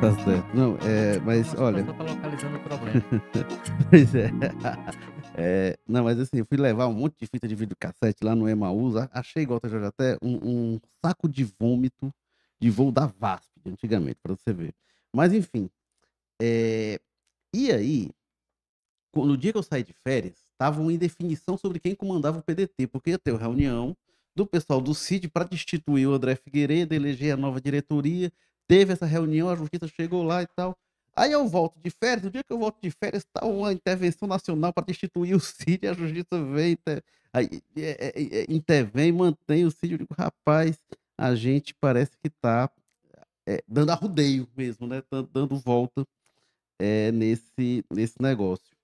tá certo. Não, é, mas olha. Só tá localizando o problema. Pois é. É, Não, mas assim, eu fui levar um monte de fita de videocassete lá no Emaús. Achei, igual eu já até, um, um saco de vômito de voo da VASP, antigamente, para você ver. Mas enfim. é, E aí, no dia que eu saí de férias, estavam em definição sobre quem comandava o PDT, porque ia ter uma reunião do pessoal do CID para destituir o André Figueiredo, eleger a nova diretoria. Teve essa reunião, a justiça chegou lá e tal. Aí eu volto de férias, no dia que eu volto de férias, está uma intervenção nacional para destituir o CID, a justiça vem, aí, é, é, é, intervém, mantém o CID. Eu digo, rapaz, a gente parece que está dando arrudeio mesmo, né? Dando, volta é, nesse, nesse negócio.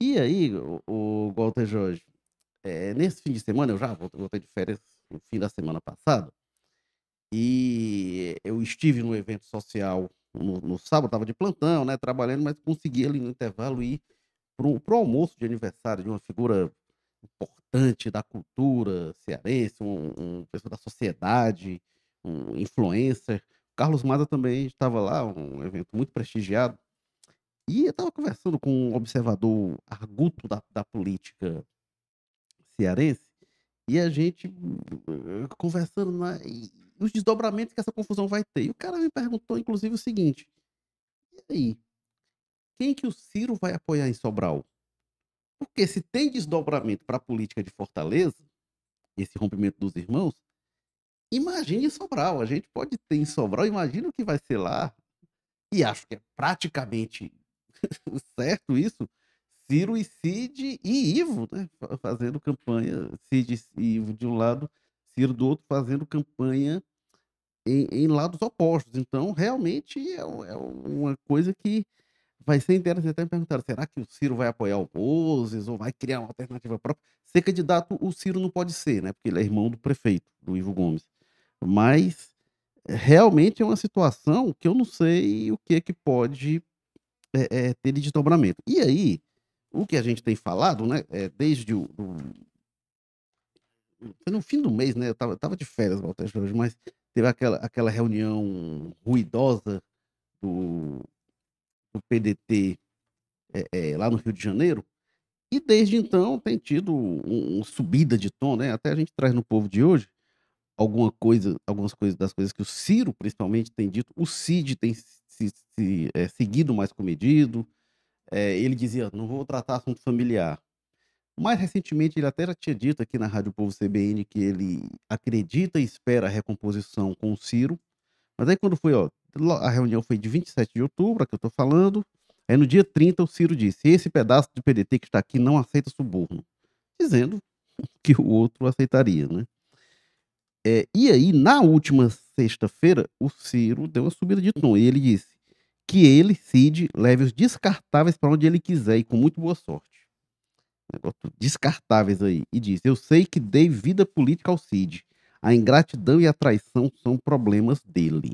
E aí, o, o Walter Jorge, é, nesse fim de semana, eu já voltei de férias no fim da semana passada, e eu estive no evento social no, no sábado, estava de plantão, né, trabalhando, mas consegui ali no intervalo ir para o almoço de aniversário de uma figura importante da cultura cearense, um, um pessoa da sociedade, um influencer. Carlos Maza também estava lá, um evento muito prestigiado. E eu estava conversando com um observador arguto da, da política cearense, e a gente eh, conversando na, e os desdobramentos que essa confusão vai ter. E o cara me perguntou, inclusive, o seguinte: e aí? Quem que o Ciro vai apoiar em Sobral? Porque se tem desdobramento para a política de Fortaleza, esse rompimento dos irmãos, imagine Sobral. A gente pode ter em Sobral, imagina o que vai ser lá. E acho que é praticamente certo isso. Ciro e Cid e Ivo, né? fa- Fazendo campanha. Cid e Ivo de um lado, Ciro do outro, fazendo campanha em, em lados opostos. Então, realmente é, é uma coisa que vai ser interessante. Até me perguntaram: será que o Ciro vai apoiar o Moses ou vai criar uma alternativa própria? Ser candidato, o Ciro não pode ser, né? Porque ele é irmão do prefeito, do Ivo Gomes. Mas realmente é uma situação que eu não sei o que é que pode é, é, ter de desdobramento. E aí, o que a gente tem falado, né? É, desde o. do- foi no fim do mês, né? Eu tava, tava de férias, Walter Jorge, mas teve aquela, aquela reunião ruidosa do, do PDT é, é, lá no Rio de Janeiro. E desde então tem tido um- uma subida de tom, né? Até a gente traz no povo de hoje alguma coisa, algumas coisas das coisas que o Ciro principalmente tem dito. O Cid tem se, se, é, seguido mais comedido. É, ele dizia, não vou tratar assunto familiar. Mais recentemente, ele até já tinha dito aqui na Rádio Povo CBN que ele acredita e espera a recomposição com o Ciro. Mas aí quando foi, ó, a reunião foi de 27 de outubro, a que eu tô falando. Aí no dia 30 o Ciro disse, esse pedaço de PDT que está aqui não aceita suborno. Dizendo que o outro aceitaria, né? É, e aí, na última sexta-feira, o Ciro deu uma subida de tom. E ele disse que ele, Cid, leve os descartáveis para onde ele quiser e com muito boa sorte. Negócio descartáveis aí. E disse: Eu sei que dei vida política ao Cid. A ingratidão e a traição são problemas dele.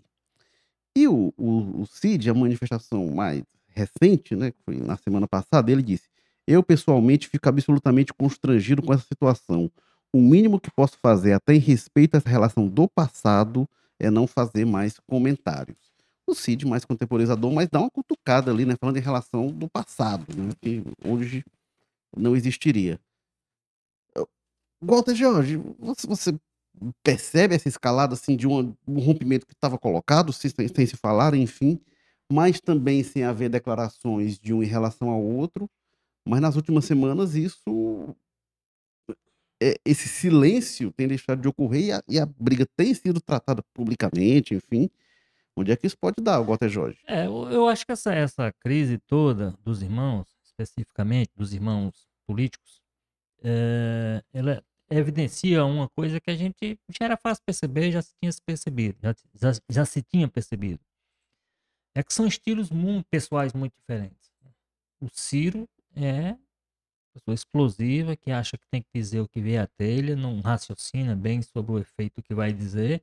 E o, o, o Cid, a manifestação mais recente, né, que foi na semana passada, ele disse: Eu pessoalmente fico absolutamente constrangido com essa situação. O mínimo que posso fazer, até em respeito a essa relação do passado, é não fazer mais comentários. O Cid, mais contemporizador, mas dá uma cutucada ali, né? Falando em relação do passado, né? Que hoje não existiria. Walter Jorge, você, percebe essa escalada assim de um rompimento que estava colocado, sem- sem se falar, enfim, mas também sem haver declarações de um em relação ao outro. Mas nas últimas semanas isso é, esse silêncio tem deixado de ocorrer e a, e a briga tem sido tratada publicamente, enfim. Onde é que isso pode dar, Walter Jorge? É, eu, acho que essa, essa crise toda dos irmãos, especificamente dos irmãos políticos, é, ela evidencia uma coisa que a gente já era fácil perceber, já se tinha percebido, já, já, já se tinha percebido. É que são estilos muito pessoais muito diferentes. O Ciro é pessoa explosiva que acha que tem que dizer o que vê a telha, não raciocina bem sobre o efeito que vai dizer.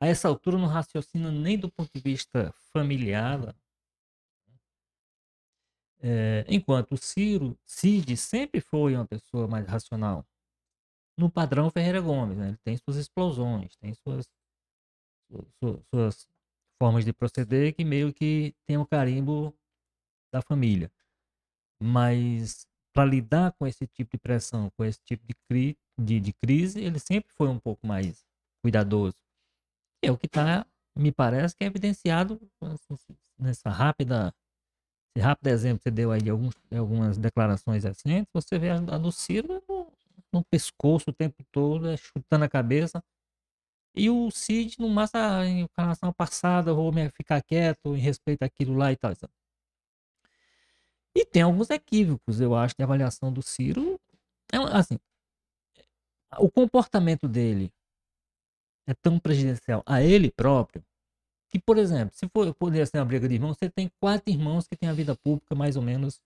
A essa altura não raciocina nem do ponto de vista familiar. É, enquanto Ciro, Cid sempre foi uma pessoa mais racional. No padrão Ferreira Gomes, né? ele tem suas explosões, tem suas, suas, suas formas de proceder que meio que tem o carimbo da família. Mas para lidar com esse tipo de pressão, com esse tipo de, cri de, de crise, ele sempre foi um pouco mais cuidadoso. É o que está, me parece, que é evidenciado nessa rápida, esse rápido exemplo que você deu aí de alguns, algumas declarações recentes, você vê a, do Ciro no, no, pescoço o tempo todo, é, chutando a cabeça. E o Cid, no massa, em encarnação passada, vou me ficar quieto em respeito àquilo lá e tal. E tem alguns equívocos, eu acho, de avaliação do Ciro. É, assim, o comportamento dele é tão prejudicial a ele próprio que, por exemplo, se for poder ser uma briga de irmãos, você tem quatro irmãos que têm a vida pública mais ou menos.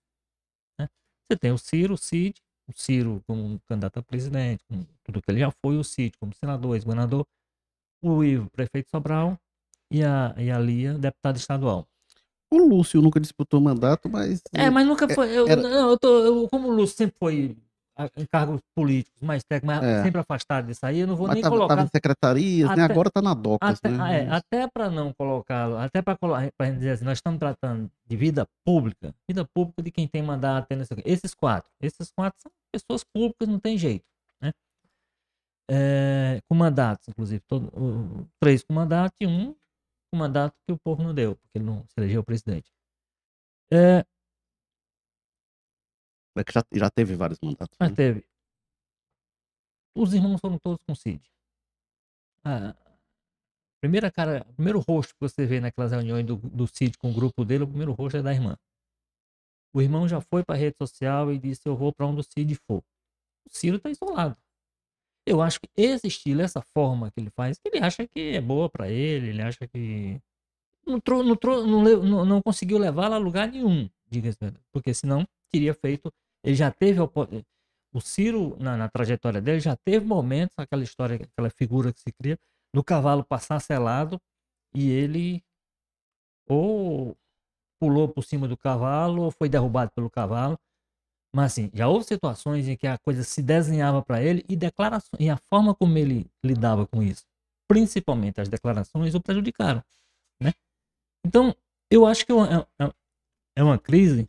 Né? Você tem o Ciro, o Cid, o Ciro como candidato a presidente, com tudo que ele já foi, o Cid como senador, ex-governador, o Ivo, prefeito Sobral, e a, e a Lia, deputada estadual. O Lúcio nunca disputou mandato, mas. É, mas nunca é, foi. Eu, era... não, eu tô, eu, como o Lúcio sempre foi em cargos políticos mais técnicos, é. sempre afastado disso aí, eu não vou mas nem tava, colocar. Tava em secretarias, né? até, né? Agora tá na DOCAS, até, né? É, até para não colocá-lo, até para dizer assim, nós estamos tratando de vida pública, vida pública de quem tem mandato, esses quatro. Esses quatro são pessoas públicas, não tem jeito, né? É, com mandatos, inclusive, todo, três com mandato e um com mandato que o povo não deu, porque ele não se elegeu presidente. É, é que já, já teve vários mandatos. Mas né? teve. Os irmãos foram todos com Cid. A primeira cara, o primeiro rosto que você vê naquelas reuniões do, do Cid com o grupo dele, o primeiro rosto é da irmã. O irmão já foi para a rede social e disse: Eu vou para onde o Cid for. O Ciro está isolado. Eu acho que esse estilo, essa forma que ele faz, ele acha que é boa para ele, ele acha que. Não, não, não, não, não conseguiu levá-la a lugar nenhum, diga-se, porque senão teria feito. Ele já teve. O Ciro, na, na, trajetória dele, já teve momentos, aquela história, aquela figura que se cria, do cavalo passar selado e ele ou pulou por cima do cavalo ou foi derrubado pelo cavalo. Mas assim, já houve situações em que a coisa se desenhava para ele e declarações, e a forma como ele lidava com isso, principalmente as declarações, o prejudicaram, né? Então, eu acho que é uma, é, é uma crise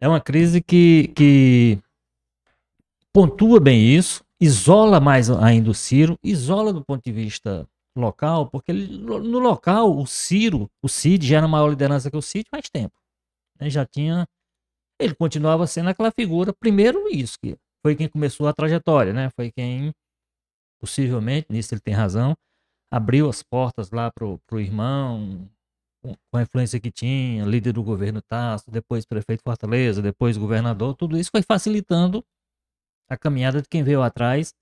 é uma crise que, que pontua bem isso, isola mais ainda o Ciro, isola do ponto de vista local, porque ele, no local o Ciro, o Cid já era maior liderança que o Cid faz tempo. Né? Já tinha. Ele continuava sendo aquela figura, primeiro isso, que foi quem começou a trajetória, né? Foi quem, possivelmente, nisso ele tem razão, abriu as portas lá pro, pro irmão, com a influência que tinha, líder do governo Tasso, depois prefeito Fortaleza, depois governador, tudo isso foi facilitando a caminhada de quem veio atrás,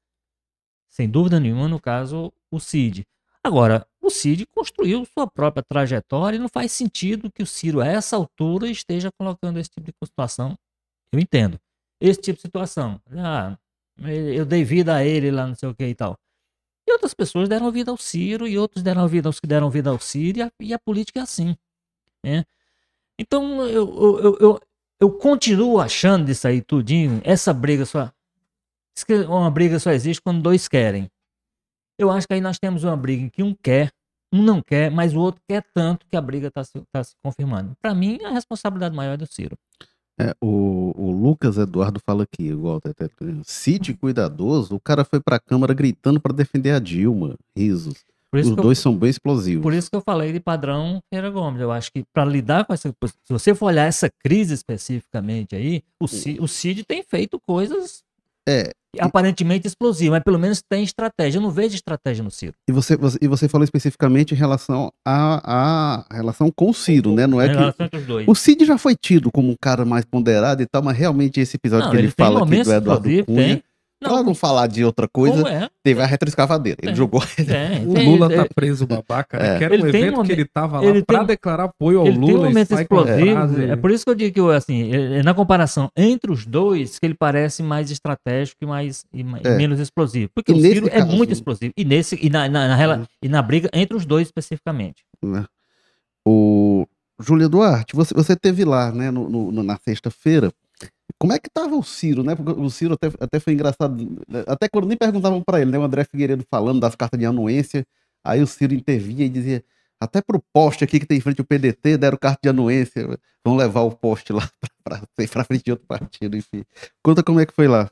sem dúvida nenhuma, no caso, o Cid. Agora, o Cid construiu sua própria trajetória e não faz sentido que o Ciro, a essa altura, esteja colocando esse tipo de situação. Eu entendo. Esse tipo de situação. Ah, eu dei vida a ele lá, não sei o que e tal. E outras pessoas deram vida ao Ciro, e outros deram vida aos que deram vida ao Ciro, e a, e a política é assim. Né? Então, eu, eu, eu, eu, continuo achando disso aí tudinho, essa briga só. Uma briga só existe quando dois querem. Eu acho que aí nós temos uma briga em que um quer, um não quer, mas o outro quer tanto que a briga está se, tá se confirmando. Para mim, a responsabilidade maior é do Ciro. É, o, o Lucas Eduardo fala aqui, igual até, Cid cuidadoso, o cara foi pra Câmara gritando para defender a Dilma. Risos. Os dois eu, são bem explosivos. Por isso que eu falei de padrão Feira Gomes. Eu acho que para lidar com essa. Se você for olhar essa crise especificamente aí, o Cid, o Cid tem feito coisas é, aparentemente explosivo, mas pelo menos tem estratégia. Eu não vejo estratégia no Ciro. E você, você e você falou especificamente em relação à relação com o Ciro, né? Não é que o Cid já foi tido como um cara mais ponderado e tal, mas realmente esse episódio não, que ele, ele fala aqui do Eduardo Cunha, tem, Pra não falar de outra coisa, é? teve a retroescavadeira. Ele é. jogou. É, o Lula tá preso, babaca, né? Que era um evento que ele tava lá ele pra tem, declarar apoio ao Lula. Tem momentos explosivos. É por isso que eu digo que, assim, na comparação entre os dois, que ele parece mais estratégico e, mais, e é. menos explosivo. Porque e o Ciro é muito explosivo. E, nesse, e, na, na, na, uhum. e na briga entre os dois especificamente. Né? O Júlia Duarte, você, você teve lá, né, no, no na sexta-feira. Como é que tava o Ciro, né? Porque o Ciro até, até foi engraçado. Até quando nem perguntavam para ele, né? O André Figueiredo falando das cartas de anuência. Aí o Ciro intervia e dizia: até pro poste aqui que tem em frente ao PDT, deram carta de anuência, vão levar o poste lá para frente de outro partido, enfim. Conta como é que foi lá.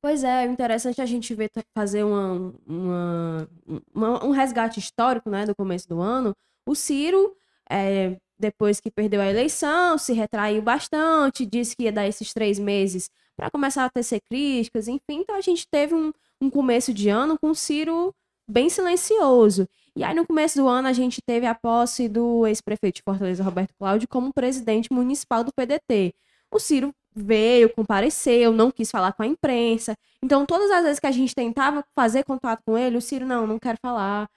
Pois é, é interessante a gente ver fazer uma, uma, uma, um resgate histórico, né, do começo do ano. O Ciro, é, depois que perdeu a eleição, se retraiu bastante, disse que ia dar esses três meses para começar a tecer críticas, enfim. Então a gente teve um, um começo de ano com o Ciro bem silencioso. E aí, no começo do ano, a gente teve a posse do ex-prefeito de Fortaleza, Roberto Cláudio, como presidente municipal do PDT. O Ciro veio, compareceu, não quis falar com a imprensa. Então, todas as vezes que a gente tentava fazer contato com ele, o Ciro, não, não quero falar.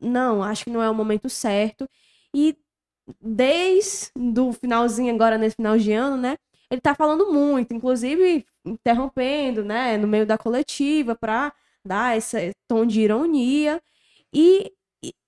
Não, acho que não é o momento certo. E desde o finalzinho agora, nesse final de ano, né? Ele tá falando muito, inclusive interrompendo, né, no meio da coletiva para dar esse tom de ironia. E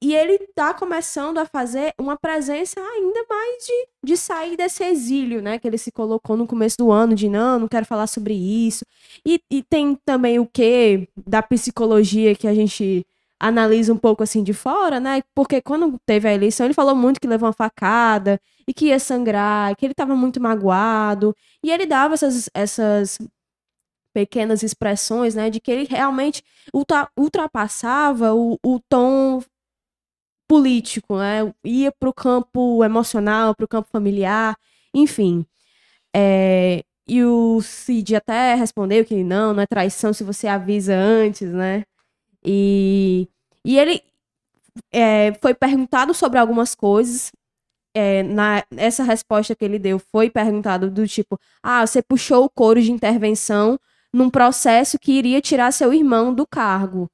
e, ele está começando a fazer uma presença ainda mais de, de sair desse exílio, né? Que ele se colocou no começo do ano, de não, não quero falar sobre isso. E, e tem também o que da psicologia que a gente analisa um pouco assim de fora, né? Porque quando teve a eleição, ele falou muito que levou uma facada e que ia sangrar, que ele estava muito magoado. E ele dava essas, essas pequenas expressões, né? De que ele realmente ultrapassava o, o tom político, né? Ia para o campo emocional, para o campo familiar, enfim. É, e o Cid até respondeu que não, não é traição se você avisa antes, né? E, e ele é, foi perguntado sobre algumas coisas. É, na, essa resposta que ele deu foi perguntado do tipo: ah, você puxou o coro de intervenção num processo que iria tirar seu irmão do cargo.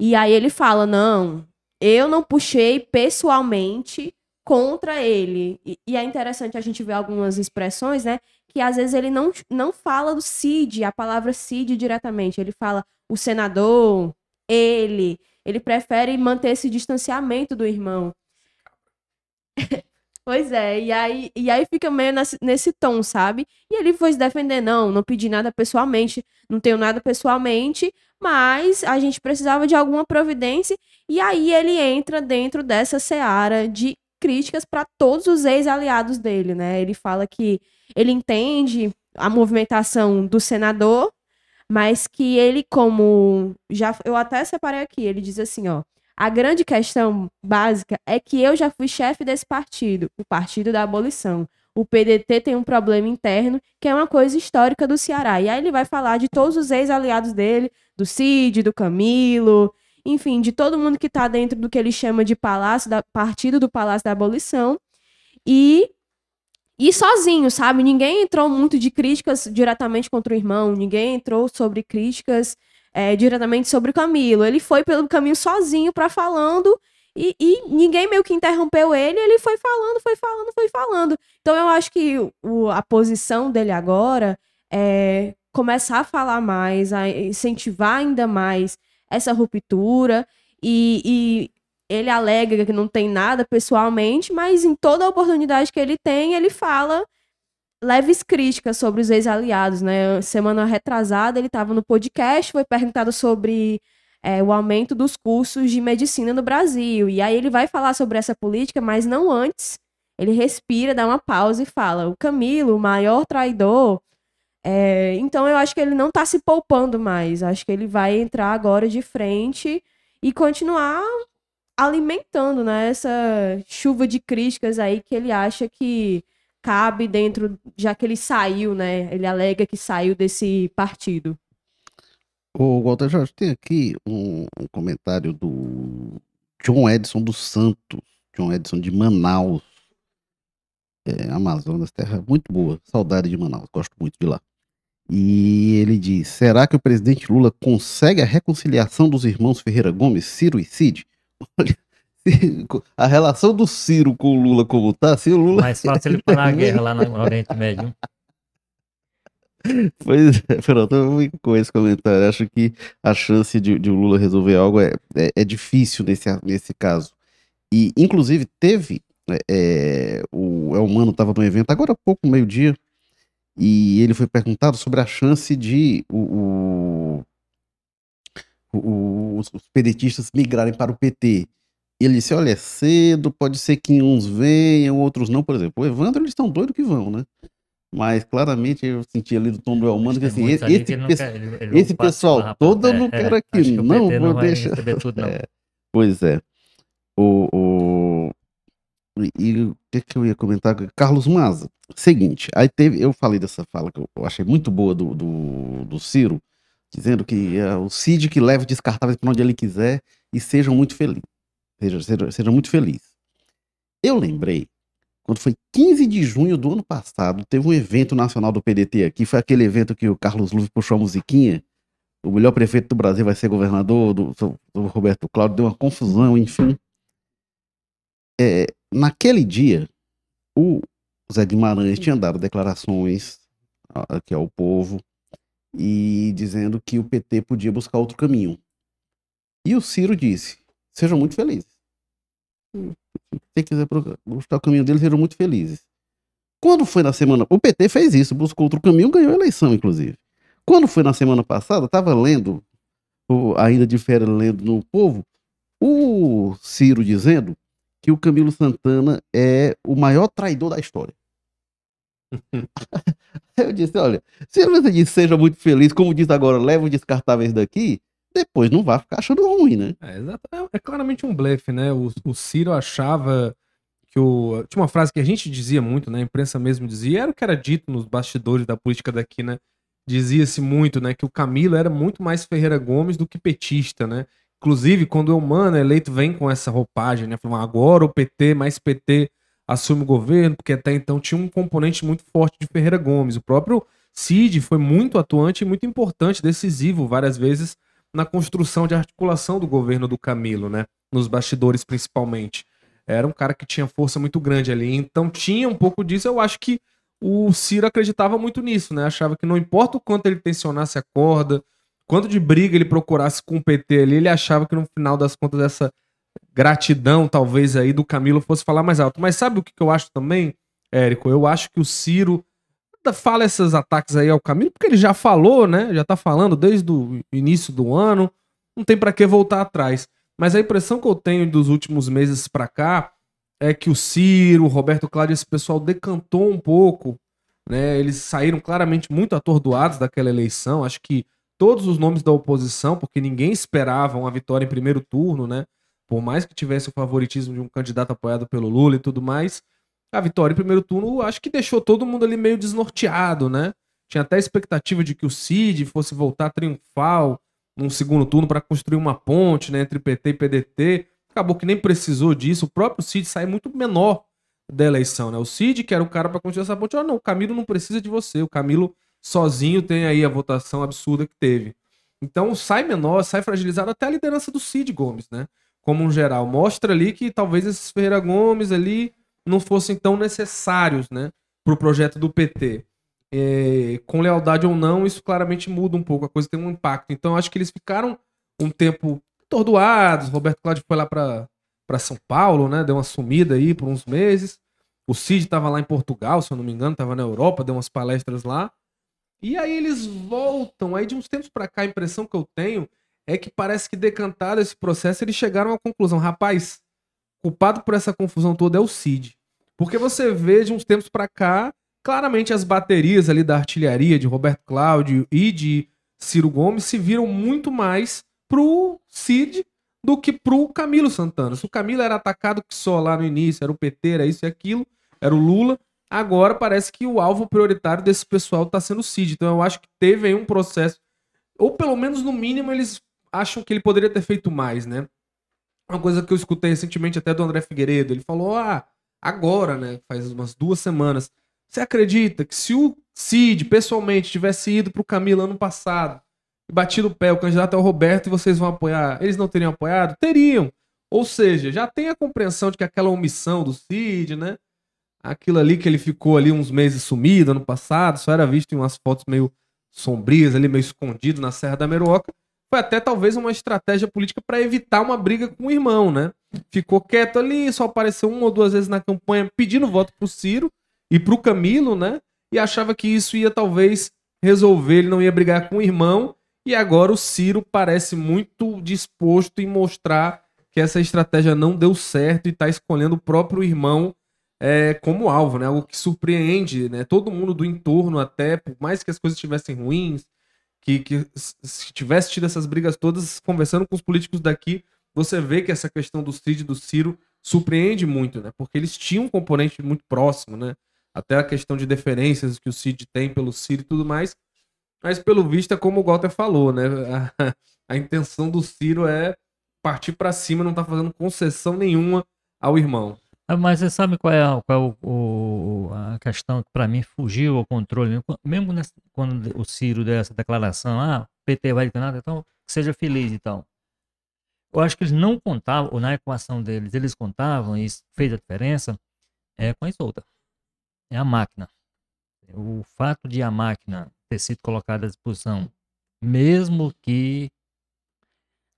E aí ele fala: não, eu não puxei pessoalmente contra ele. E, e, é interessante a gente ver algumas expressões, né? Que às vezes ele não, não fala do Cid, a palavra Cid diretamente. Ele fala o senador, ele. Ele prefere manter esse distanciamento do irmão. pois é, e aí, e aí fica meio nesse, nesse tom, sabe? E ele foi se defender, não, não pedi nada pessoalmente, não tenho nada pessoalmente, mas a gente precisava de alguma providência e aí ele entra dentro dessa seara de críticas para todos os ex-aliados dele, né? Ele fala que ele entende a movimentação do senador, mas que ele como já eu até separei aqui, ele diz assim, ó, a grande questão básica é que eu já fui chefe desse partido, o Partido da Abolição o PDT tem um problema interno, que é uma coisa histórica do Ceará. E aí ele vai falar de todos os ex-aliados dele, do Cid, do Camilo, enfim, de todo mundo que está dentro do que ele chama de palácio da partido do Palácio da Abolição. E e sozinho, sabe? Ninguém entrou muito de críticas diretamente contra o irmão, ninguém entrou sobre críticas é, diretamente sobre o Camilo. Ele foi pelo caminho sozinho para falando e, e, ninguém meio que interrompeu ele, ele foi falando, foi falando, foi falando. Então eu acho que o, a posição dele agora é começar a falar mais, a incentivar ainda mais essa ruptura e, e ele alega que não tem nada pessoalmente, mas em toda oportunidade que ele tem, ele fala leves críticas sobre os ex-aliados, né? Semana retrasada ele estava no podcast, foi perguntado sobre é, o aumento dos cursos de medicina no Brasil. E aí ele vai falar sobre essa política, mas não antes. Ele respira, dá uma pausa e fala: o Camilo, o maior traidor. É, então eu acho que ele não está se poupando mais. Acho que ele vai entrar agora de frente e continuar alimentando né, essa chuva de críticas aí que ele acha que cabe dentro, já que ele saiu, né? Ele alega que saiu desse partido. O Walter Jorge, tem aqui um, um comentário do John Edson dos Santos, John Edson de Manaus, é, Amazonas, terra muito boa, saudade de Manaus, gosto muito de lá. E ele diz: será que o presidente Lula consegue a reconciliação dos irmãos Ferreira Gomes, Ciro e Cid? Olha, a relação do Ciro com o Lula como tá, se o Lula. Mais fácil ele parar a guerra lá no Oriente Médio. Pois é, pronto, eu fico com esse comentário. Acho que a chance de, de o Lula resolver algo é, é, é, difícil nesse, nesse caso. E, inclusive, teve. É, é o Elmano estava no evento agora há pouco, meio-dia, e ele foi perguntado sobre a chance de o, o, o, os pedetistas migrarem para o PT. ele disse: olha, é cedo, pode ser que uns venham, outros não. Por exemplo, o Evandro, eles estão doidos que vão, né? Mas claramente eu senti ali do tom do Elmano que assim, esse, esse, quer, ele, ele esse pessoal todo eu não é, quero aqui, não vou não deixar. Tudo, não. É, pois é. O, o... E o que, que eu ia comentar? Carlos Maza. Seguinte, aí teve, eu falei dessa fala que eu achei muito boa do, do, do Ciro, dizendo que é o Cid que leva descartáveis para onde ele quiser e sejam muito felizes. Sejam, sejam, sejam muito felizes. Eu lembrei quando foi 15 de junho do ano passado, teve um evento nacional do PDT aqui. Foi aquele evento que o Carlos Luz puxou a musiquinha. O melhor prefeito do Brasil vai ser governador, do, do Roberto Cláudio. Deu uma confusão, enfim. É, naquele dia, o Zé Guimarães tinha dado declarações aqui ao povo e dizendo que o PT podia buscar outro caminho. E o Ciro disse: sejam muito felizes. Quem quiser buscar o caminho deles, serão muito felizes. Quando foi na semana. O PT fez isso, buscou outro caminho, ganhou a eleição, inclusive. Quando foi na semana passada, estava lendo, ainda de férias lendo no povo, o Ciro dizendo que o Camilo Santana é o maior traidor da história. Eu disse: olha, se você diz seja muito feliz, como diz agora, leva os descartáveis daqui, depois não vai ficar achando ruim, né? É. É, é claramente um blefe, né? O, o Ciro achava que o. Tinha uma frase que a gente dizia muito, né? A imprensa mesmo dizia, era o que era dito nos bastidores da política daqui, né? Dizia-se muito, né? Que o Camilo era muito mais Ferreira Gomes do que petista, né? Inclusive, quando o Humano eleito vem com essa roupagem, né? Falando, agora o PT mais PT assume o governo, porque até então tinha um componente muito forte de Ferreira Gomes. O próprio Cid foi muito atuante e muito importante, decisivo várias vezes na construção de articulação do governo do Camilo, né? Nos bastidores, principalmente. Era um cara que tinha força muito grande ali. Então tinha um pouco disso. Eu acho que o Ciro acreditava muito nisso, né? Achava que não importa o quanto ele tensionasse a corda, quanto de briga ele procurasse com o PT ali, ele achava que no final das contas essa gratidão, talvez aí, do Camilo fosse falar mais alto. Mas sabe o que eu acho também, Érico? Eu acho que o Ciro fala esses ataques aí ao Camilo, porque ele já falou, né? Já tá falando desde o início do ano. Não tem para que voltar atrás. Mas a impressão que eu tenho dos últimos meses para cá é que o Ciro, o Roberto Cláudio, esse pessoal decantou um pouco, né? Eles saíram claramente muito atordoados daquela eleição. Acho que todos os nomes da oposição, porque ninguém esperava uma vitória em primeiro turno, né? Por mais que tivesse o favoritismo de um candidato apoiado pelo Lula e tudo mais, a vitória em primeiro turno acho que deixou todo mundo ali meio desnorteado, né? Tinha até a expectativa de que o Cid fosse voltar triunfal num segundo turno para construir uma ponte né, entre PT e PDT. Acabou que nem precisou disso. O próprio Cid sai muito menor da eleição, né? O Cid, que era o cara para construir essa ponte, ah, não, o Camilo não precisa de você. O Camilo sozinho tem aí a votação absurda que teve. Então sai menor, sai fragilizado até a liderança do Cid Gomes, né? Como um geral. Mostra ali que talvez esses Ferreira Gomes ali não fossem tão necessários né, para o projeto do PT. É, com lealdade ou não, isso claramente muda um pouco, a coisa tem um impacto. Então, acho que eles ficaram um tempo atordoados. Roberto Cláudio foi lá para São Paulo, né? Deu uma sumida aí por uns meses. O Cid estava lá em Portugal, se eu não me engano, estava na Europa, deu umas palestras lá. E aí eles voltam. Aí de uns tempos para cá, a impressão que eu tenho é que parece que decantado esse processo, eles chegaram à conclusão, rapaz, culpado por essa confusão toda é o Cid. Porque você vê de uns tempos para cá, claramente as baterias ali da artilharia de Roberto Cláudio e de Ciro Gomes se viram muito mais pro Cid do que pro Camilo Santana. Se o Camilo era atacado que só lá no início, era o PT, era isso e aquilo, era o Lula, agora parece que o alvo prioritário desse pessoal está sendo o Cid. Então eu acho que teve aí um processo, ou pelo menos no mínimo eles acham que ele poderia ter feito mais, né? Uma coisa que eu escutei recentemente até do André Figueiredo, ele falou: ah, agora, né? Faz umas duas semanas. Você acredita que se o Cid pessoalmente tivesse ido para o Camilo ano passado e batido o pé, o candidato é o Roberto e vocês vão apoiar, eles não teriam apoiado? Teriam. Ou seja, já tem a compreensão de que aquela omissão do Cid, né? Aquilo ali que ele ficou ali uns meses sumido ano passado, só era visto em umas fotos meio sombrias ali, meio escondido na Serra da Meruoca foi até talvez uma estratégia política para evitar uma briga com o irmão, né? Ficou quieto ali, só apareceu uma ou duas vezes na campanha pedindo voto pro Ciro e pro Camilo, né? E achava que isso ia talvez resolver, ele não ia brigar com o irmão. E agora o Ciro parece muito disposto em mostrar que essa estratégia não deu certo e tá escolhendo o próprio irmão é, como alvo, né? Algo que surpreende, né? Todo mundo do entorno, até, por mais que as coisas estivessem ruins, que, que se tivesse tido essas brigas todas, conversando com os políticos daqui, você vê que essa questão do Cid e do Ciro surpreende muito, né? Porque eles tinham um componente muito próximo, né? Até a questão de deferências que o Cid tem pelo Ciro e tudo mais. Mas pelo visto é como o Walter falou, né? A, a intenção do Ciro é partir para cima, não tá fazendo concessão nenhuma ao irmão. Ah, Mas você sabe qual é, a, qual é o, o- a questão que para mim fugiu ao controle? mesmo? Nessa- quando o Ciro deu essa declaração, ah, PT vai de nada, então seja feliz então. Eu acho que eles não contavam, ou na equação deles, eles contavam, e isso fez a diferença, é com a Isolda. É a máquina. O fato de a máquina ter sido colocada à disposição, mesmo que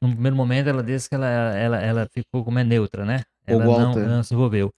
no primeiro momento ela disse que ela, ela, ela ficou como é neutra, né? Ela não, não se envolveu.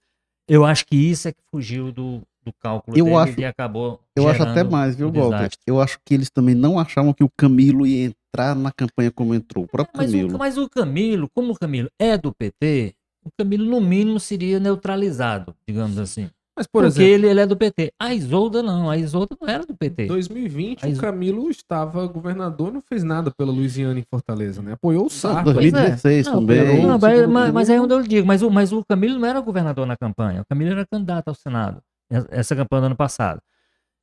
Eu acho que isso é que fugiu do, do cálculo Eu dele acho- e acabou Eu acho até mais, viu, Walter? desastre. Eu acho que eles também não achavam que o Camilo ia entrar na campanha como entrou. O próprio Mas Camilo. o, mas o Camilo, como o Camilo é do PT, o Camilo no mínimo seria neutralizado, digamos assim. Mas, por porque exemplo, ele, ele é do PT. A Isolda não, a Isolda não era do PT. em 2020 Aí- o Camilo estava governador, não fez nada pela Luiziana em Fortaleza, né? Apoiou o Sarto. 2016 Não, também. não, mas, mas- mas aí é onde eu digo, mas o, mas o Camilo não era governador na campanha, o Camilo era candidato ao Senado, essa- essa campanha do ano passado.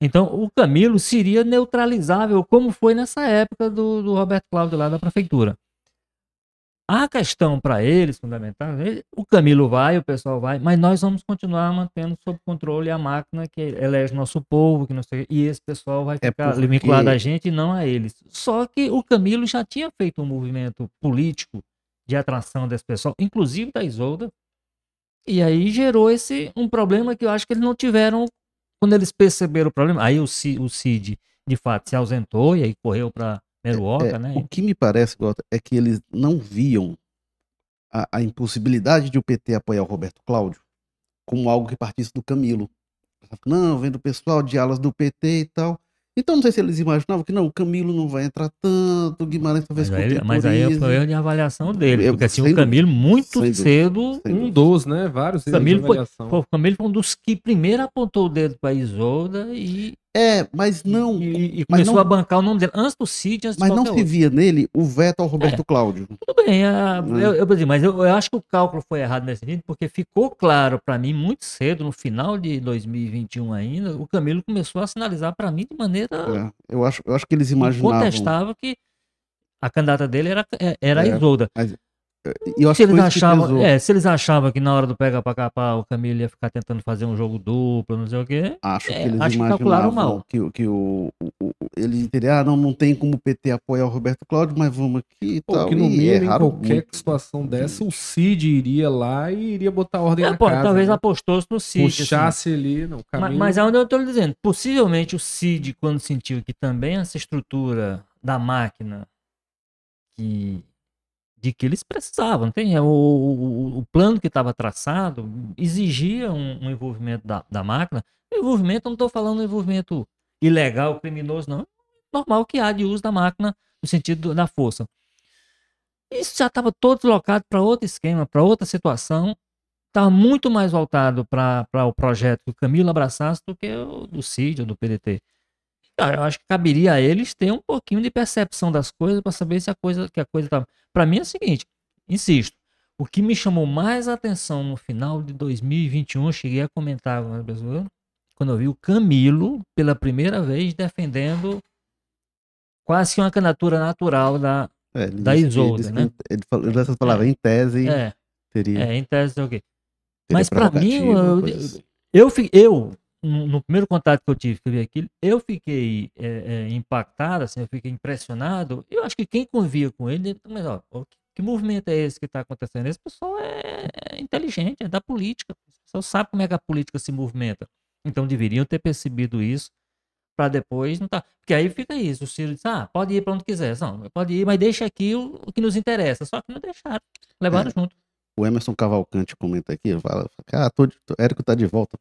Então, o Camilo seria neutralizável, como foi nessa época do, do Roberto Cláudio lá da prefeitura. A questão para eles, fundamental, o Camilo vai, o pessoal vai, mas nós vamos continuar mantendo sob controle a máquina que elege nosso povo, que não sei, e esse pessoal vai É ficar porque- vinculado a gente e não a eles. Só que o Camilo já tinha feito um movimento político de atração desse pessoal, inclusive da Isolda, e aí gerou esse um problema que eu acho que eles não tiveram quando eles perceberam o problema. Aí o Cid, o Cid de fato se ausentou e aí correu para Meruoca, É, né? O que me parece, Walter, é que eles não viam a, a impossibilidade de o PT apoiar o Roberto Cláudio como algo que partisse do Camilo. Não, vem do pessoal de alas do PT e tal. Então não sei se eles imaginavam que não, o Camilo não vai entrar tanto, o Guimarães talvez Mas aí, mas aí contemporize. foi erro de avaliação dele, Eu- porque assim, o Camilo muito dúvida, cedo, Um dos, né? Vários Camilo foi- pô, o Camilo foi um dos que primeiro apontou o dedo para Isolda e, É, mas não, e, e mas começou não- a bancar o nome dele, antes do Cid, antes mas não se via nele o veto ao Roberto Cláudio. Tudo bem, a- Hum. eu, eu, exemplo, mas eu, eu acho que o cálculo foi errado nesse sentido, porque ficou claro para mim muito cedo, no final de 2021 ainda, o Camilo começou a sinalizar para mim de maneira É, eu, acho, eu acho que eles imaginavam. incontestável que a candidata dele era, era a É, Isolda. E eu acho Se eles, que achavam, é, se eles achavam que na hora do pega pra capar o Camilo ia ficar tentando fazer um jogo duplo, não sei o quê, Acho É, que eles acho que calcularam mal. que, o- que o, o, o- eles entenderam, ah, não, não tem como o PT apoiar o Roberto Cláudio, mas vamos aqui e Pô, tal. que no e mínimo, em qualquer muito. situação dessa, o Cid iria lá e iria botar ordem é, na pô, casa. talvez né? apostou-se no Cid. assim. Puxasse ali, não, o Ma- caminho... Mas é onde eu estou lhe dizendo, possivelmente o Cid, quando sentiu que também essa estrutura da máquina que, de que eles precisavam, tem? É, O, o, o plano que estava traçado exigia um, um envolvimento da, da máquina. Envolvimento, não estou falando envolvimento ilegal, criminoso, não. Normal que há de uso da máquina no sentido do- da força. Isso já estava todo deslocado para outro esquema, para outra situação estava muito mais voltado para o projeto que o Camilo abraçasse do que o do Cid ou do PDT. Cara, eu acho que caberia a eles ter um pouquinho de percepção das coisas para saber se a coisa que a coisa tá. Para mim é o seguinte, insisto, o que me chamou mais atenção no final de 2021, eu cheguei a comentar com as pessoas, quando eu vi o Camilo pela primeira vez defendendo quase que uma candidatura natural da É, ele da disse Isolda, que né? Ele falou ele essas palavras, em tese, é, teria, é, em tese, o quê. Mas pra mim, eu, assim. eu, fi- eu, no primeiro contato que eu tive, que eu vi aquilo, eu fiquei é, é, impactado, assim, eu fiquei impressionado. Eu acho que quem convia com ele, mas, ó, que, movimento é esse que está acontecendo? Esse pessoal é, é inteligente, é da política. Esse pessoal sabe como é que a política se movimenta. Então deveriam ter percebido isso para depois não tá. Porque aí fica isso. O Ciro diz: ah, pode ir para onde quiser. Não, pode ir, mas deixa aqui o, o que nos interessa. Só que não deixaram. Levaram É. junto. O Emerson Cavalcante comenta aqui, fala, ah, tô tô- Érico tá de volta.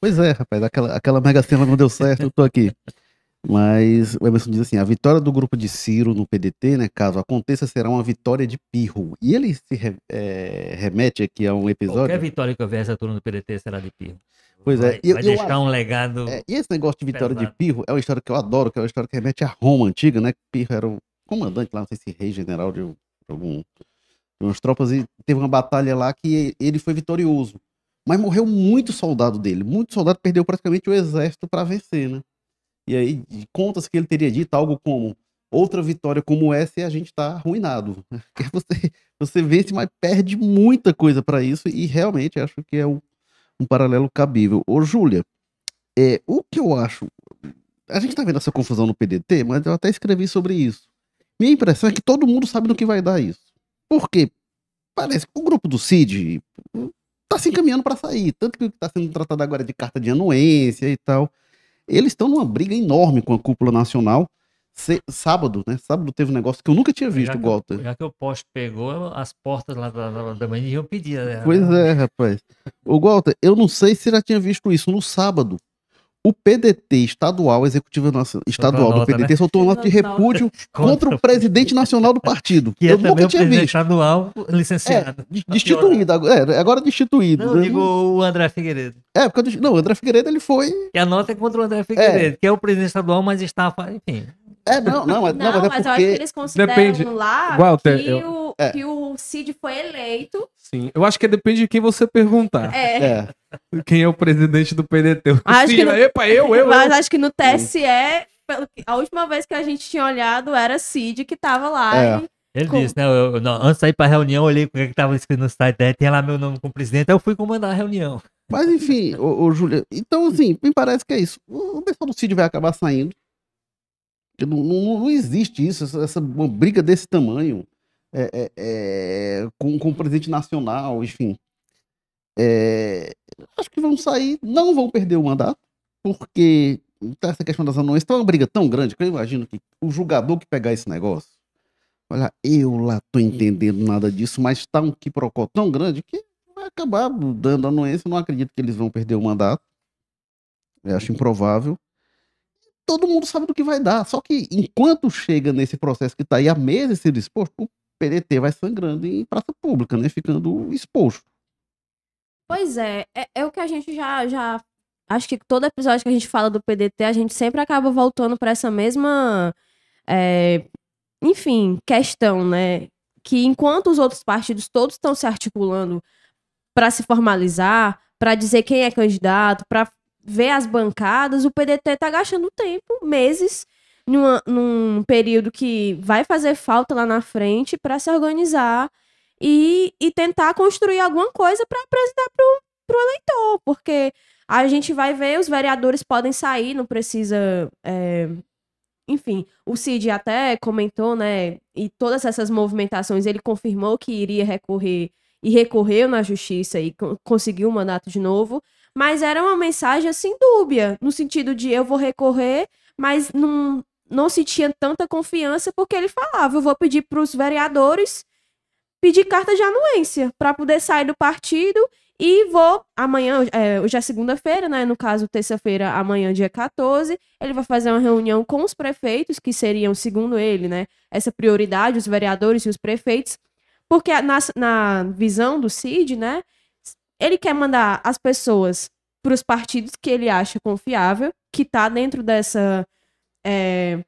Pois é, rapaz, aquela, aquela mega cena não deu certo, eu tô aqui. Mas o Emerson diz assim: a vitória do grupo de Ciro no PDT, né, caso aconteça, será uma vitória de pirro. E ele se re- é, remete aqui a um episódio. Qualquer vitória que houver essa turma do PDT será de pirro. Pois é, Vai, e eu- vai eu deixar um legado. É, e esse negócio de vitória de Pesado. Pirro é uma história que eu adoro, que é uma história que remete à Roma antiga, né? Pirro era o comandante lá, não sei se rei general de, de algum, de umas tropas, e teve uma batalha lá que ele foi vitorioso. Mas morreu muito soldado dele. Muito soldado perdeu praticamente o exército para vencer, né? E aí conta-se que ele teria dito algo como outra vitória como essa e a gente tá arruinado. Você, você vence, mas perde muita coisa para isso e realmente acho que é um, um paralelo cabível. Ô, Júlia, é, o que eu acho. A gente tá vendo essa confusão no PDT, mas eu até escrevi sobre isso. Minha impressão é que todo mundo sabe no que vai dar isso. Por quê? Parece que o grupo do CID tá se encaminhando para sair. Tanto que o que está sendo tratado agora é de carta de anuência e tal. Eles estão numa briga enorme com a cúpula nacional. Se- sábado, né? Sábado teve um negócio que eu nunca tinha visto, já, Walter. já que o poste pegou, as portas lá da, da, da manhã iam pedir. Né? Pois é, rapaz. O Walter, eu não sei se já tinha visto isso no sábado. O PDT estadual, Executivo Nacional- Estadual do nota, PDT, soltou uma nota de repúdio contra o presidente nacional do partido. Que é eu nunca o tinha presidente visto. estadual licenciado. De- Destituído, agora, é, agora destituído. Não, né? eu digo o André Figueiredo. É, porque, não, o André Figueiredo, ele foi... Que a nota é contra o André Figueiredo, que é o presidente estadual, mas está. Enfim. É, não, não, mas, não, Não, mas é mas eu acho que porque... eles consideram Depende. lá Walter, que, eu- o, É. que o Cid foi eleito. Sim. Eu acho que depende de quem você perguntar. É, É, Quem é o presidente do PDT. O Acho que não- Epa, eu, eu, mas eu. acho que no TSE, a última vez que a gente tinha olhado era Cid que tava lá. É. e- Ele Com- disse, né? eu- eu- não, antes de sair pra reunião, eu olhei o que estava escrito no site dele, tem lá meu nome como presidente, aí eu fui comandar a reunião. mas enfim, ô, ô, Júlia, então assim, me parece que é isso. O, o pessoal do CID vai acabar saindo. Não, não, não existe isso, essa, essa uma briga desse tamanho é, é, é, com, com o presidente nacional, enfim. É, acho que vão sair, não vão perder o mandato, porque essa questão das anões tá uma briga tão grande que eu imagino que o julgador que pegar esse negócio, olha, eu lá tô entendendo nada disso, mas tá um quiprocó tão grande que vai acabar dando anuência. Eu não acredito que eles vão perder o mandato. Eu acho improvável. Todo mundo sabe do que vai dar. Só que enquanto chega nesse processo que está aí há meses sendo exposto, o PDT vai sangrando em praça pública, né? Ficando exposto. Pois é, é, é o que a gente já, já. Acho que todo episódio que a gente fala do PDT, a gente sempre acaba voltando para essa mesma. é, enfim, questão, né? Que enquanto os outros partidos todos estão se articulando para se formalizar, para dizer quem é candidato, para ver as bancadas, o PDT está gastando tempo, meses, numa- num período que vai fazer falta lá na frente para se organizar e, e tentar construir alguma coisa para apresentar para o eleitor, porque a gente vai ver, os vereadores podem sair, não precisa. é, enfim, o Cid até comentou, né? E todas essas movimentações, ele confirmou que iria recorrer e recorreu na justiça e co- conseguiu o mandato de novo. Mas era uma mensagem assim dúbia, no sentido de eu vou recorrer, mas não, não se tinha tanta confiança porque ele falava, eu vou pedir para os vereadores pedir carta de anuência para poder sair do partido e vou amanhã, é, hoje é segunda-feira, né? No caso, terça-feira, amanhã, dia 14, ele vai fazer uma reunião com os prefeitos, que seriam, segundo ele, né, essa prioridade, os vereadores e os prefeitos, porque na, na visão do Cid, né, ele quer mandar as pessoas para os partidos que ele acha confiável, que tá dentro dessa é,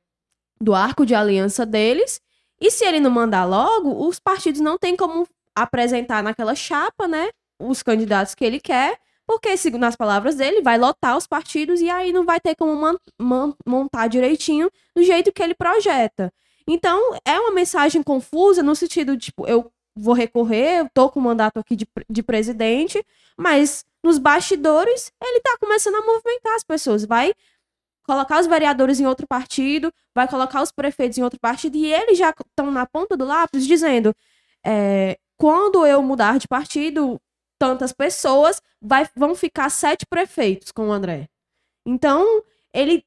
do arco de aliança deles. E se ele não mandar logo, os partidos não têm como apresentar naquela chapa, né, os candidatos que ele quer, porque, segundo as palavras dele, vai lotar os partidos e aí não vai ter como montar direitinho do jeito que ele projeta. Então, é uma mensagem confusa no sentido de, tipo, eu vou recorrer, eu tô com o mandato aqui de, de presidente, mas nos bastidores ele tá começando a movimentar as pessoas, vai colocar os vereadores em outro partido, vai colocar os prefeitos em outro partido, e eles já estão na ponta do lápis dizendo: é, quando eu mudar de partido, tantas pessoas, vai, vão ficar sete prefeitos com o André. Então, ele